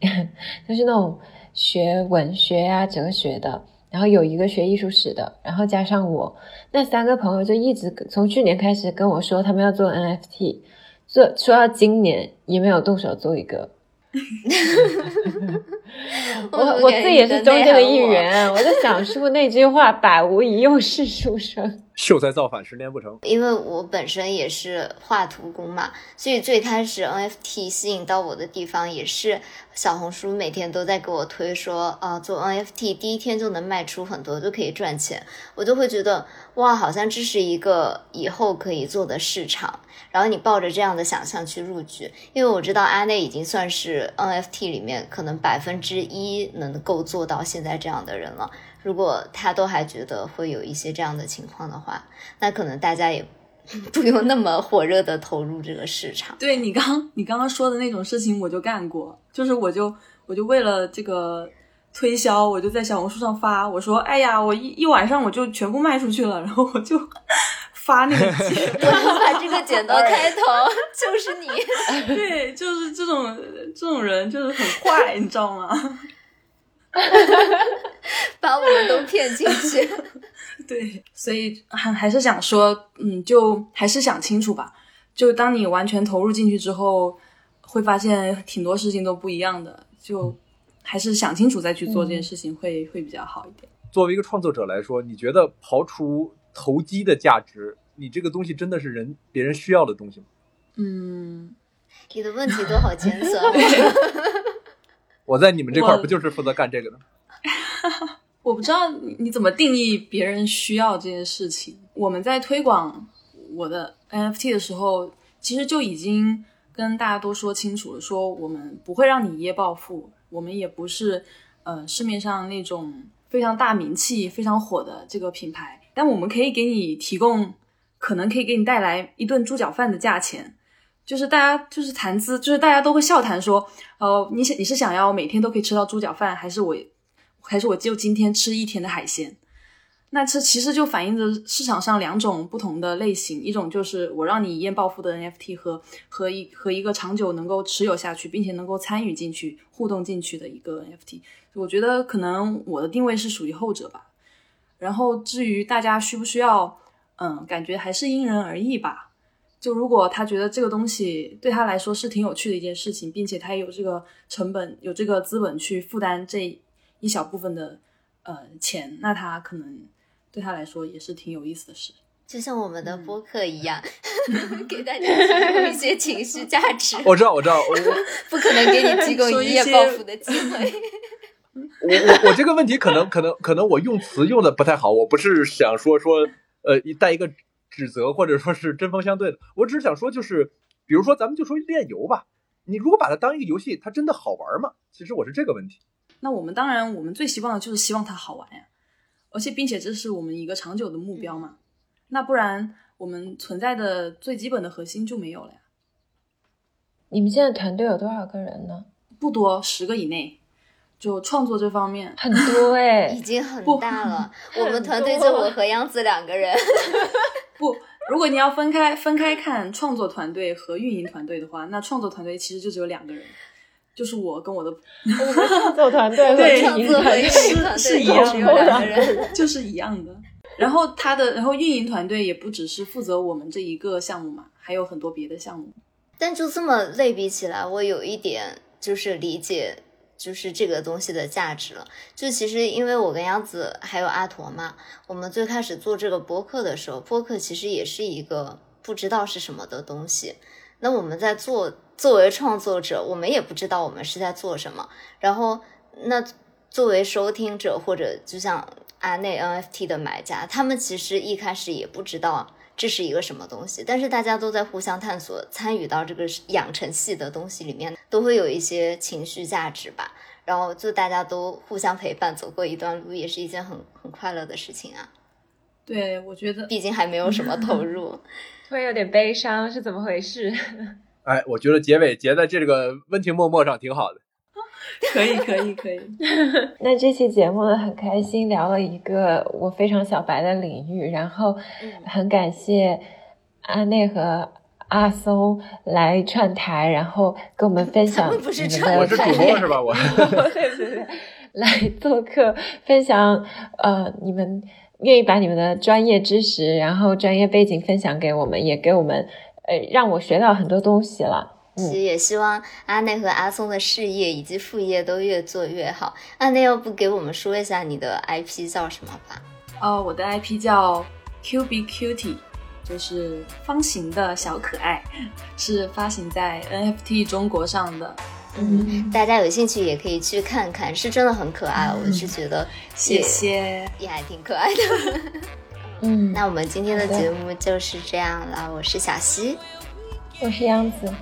<laughs> 就是那种。学文学啊、哲学的，然后有一个学艺术史的，然后加上我，那三个朋友就一直从去年开始跟我说他们要做 NFT，做说到今年也没有动手做一个。<laughs> <laughs> 我我自己也是中间的一员，我就想说那句话“百无一用是书生 <laughs> ”。秀才造反，十年不成。因为我本身也是画图工嘛，所以最开始 NFT 吸引到我的地方也是小红书每天都在给我推说，啊，做 NFT 第一天就能卖出很多，就可以赚钱，我就会觉得哇，好像这是一个以后可以做的市场。然后你抱着这样的想象去入局，因为我知道阿内已经算是 NFT 里面可能百分之之一能够做到现在这样的人了。如果他都还觉得会有一些这样的情况的话，那可能大家也不用那么火热的投入这个市场。对你刚你刚刚说的那种事情，我就干过，就是我就我就为了这个推销，我就在小红书上发，我说，哎呀，我一一晚上我就全部卖出去了，然后我就发那个 <laughs> 剪，我就把这个剪到 <laughs> 开头，就是你，<laughs> 对，就是这种这种人就是很坏，你知道吗？把我们都骗进去，对，所以还还是想说，嗯，就还是想清楚吧。就当你完全投入进去之后，会发现挺多事情都不一样的。就还是想清楚再去做这件事情，会会比较好一点。作为一个创作者来说，你觉得刨出投机的价值，你这个东西真的是人别人需要的东西吗？嗯，你的问题都好尖酸。<laughs> 我在你们这块不就是负责干这个的？<laughs> 我不知道你怎么定义别人需要这件事情。我们在推广我的 NFT 的时候，其实就已经跟大家都说清楚了，说我们不会让你一夜暴富，我们也不是呃市面上那种非常大名气、非常火的这个品牌，但我们可以给你提供，可能可以给你带来一顿猪脚饭的价钱。就是大家就是谈资，就是大家都会笑谈说，呃，你想你是想要每天都可以吃到猪脚饭，还是我，还是我就今天吃一天的海鲜？那这其实就反映着市场上两种不同的类型，一种就是我让你一夜暴富的 NFT 和和一和一个长久能够持有下去，并且能够参与进去、互动进去的一个 NFT。我觉得可能我的定位是属于后者吧。然后至于大家需不需要嗯，感觉还是因人而异吧。就如果他觉得这个东西对他来说是挺有趣的一件事情，并且他也有这个成本、有这个资本去负担这一小部分的呃钱，那他可能对他来说也是挺有意思的事。就像我们的播客一样，<laughs> 给大家提供一些情绪价值。我知道，我知道，我 <laughs> 不可能给你提供一夜暴富的机会。我我我这个问题可能可能可能我用词用的不太好，我不是想说说呃带一个指责或者说是针锋相对的，我只是想说就是，比如说咱们就说炼油吧，你如果把它当一个游戏，它真的好玩吗？其实我是这个问题。那我们当然，我们最希望的就是希望它好玩呀，而且并且这是我们一个长久的目标嘛。那不然我们存在的最基本的核心就没有了呀。你们现在团队有多少个人呢？不多，十个以内。就创作这方面，很多哎、已经很大了。<laughs> 我们团队就我和杨子两个人。<laughs> 不，如果你要分开分开看创作团队和运营团队的话，那创作团队其实就只有两个人，就是我跟我的 <laughs> 创作团队和对创作和运营团队是一样只有两个人。就是一样的。然后他的，然后运营团队也不只是负责我们这一个项目嘛，还有很多别的项目。但就这么类比起来，我有一点就是理解，就是这个东西的价值了。就其实因为我跟杨子还有阿驼嘛，我们最开始做这个播客的时候，播客其实也是一个不知道是什么的东西。那我们在做，作为创作者，我们也不知道我们是在做什么。然后，那作为收听者或者就像阿内 NFT 的买家，他们其实一开始也不知道。这是一个什么东西？但是大家都在互相探索，参与到这个养成系的东西里面，都会有一些情绪价值吧。然后就大家都互相陪伴，走过一段路，也是一件很很快乐的事情啊。对，我觉得毕竟还没有什么投 <laughs> 入，突然有点悲伤，是怎么回事？<laughs> 哎，我觉得结尾结在这个温情脉脉上挺好的。<laughs> 可以，可以，可以。<laughs> 那这期节目呢，很开心聊了一个我非常小白的领域，然后很感谢阿内和阿松来串台，然后跟我们分享他们不是你们串的 <laughs> 我是主播是吧？我对对对，来做客分享呃你们愿意把你们的专业知识，然后专业背景分享给我们，也给我们呃让我学到很多东西了。也希望阿内和阿松的事业以及副业都越做越好。阿内，要不给我们说一下你的 IP 叫什么吧？哦，我的 IP 叫 Q B Cutie，就是方形的小可爱，是发行在 NFT 中国上的。嗯，大家有兴趣也可以去看看，是真的很可爱。我是觉得谢谢，也还挺可爱的。<laughs> 嗯，那我们今天的节目就是这样了。我是小溪，我是杨子。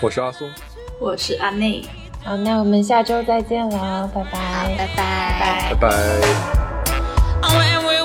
我是阿松。我是阿内好那我们下周再见了拜拜。拜拜。拜拜。拜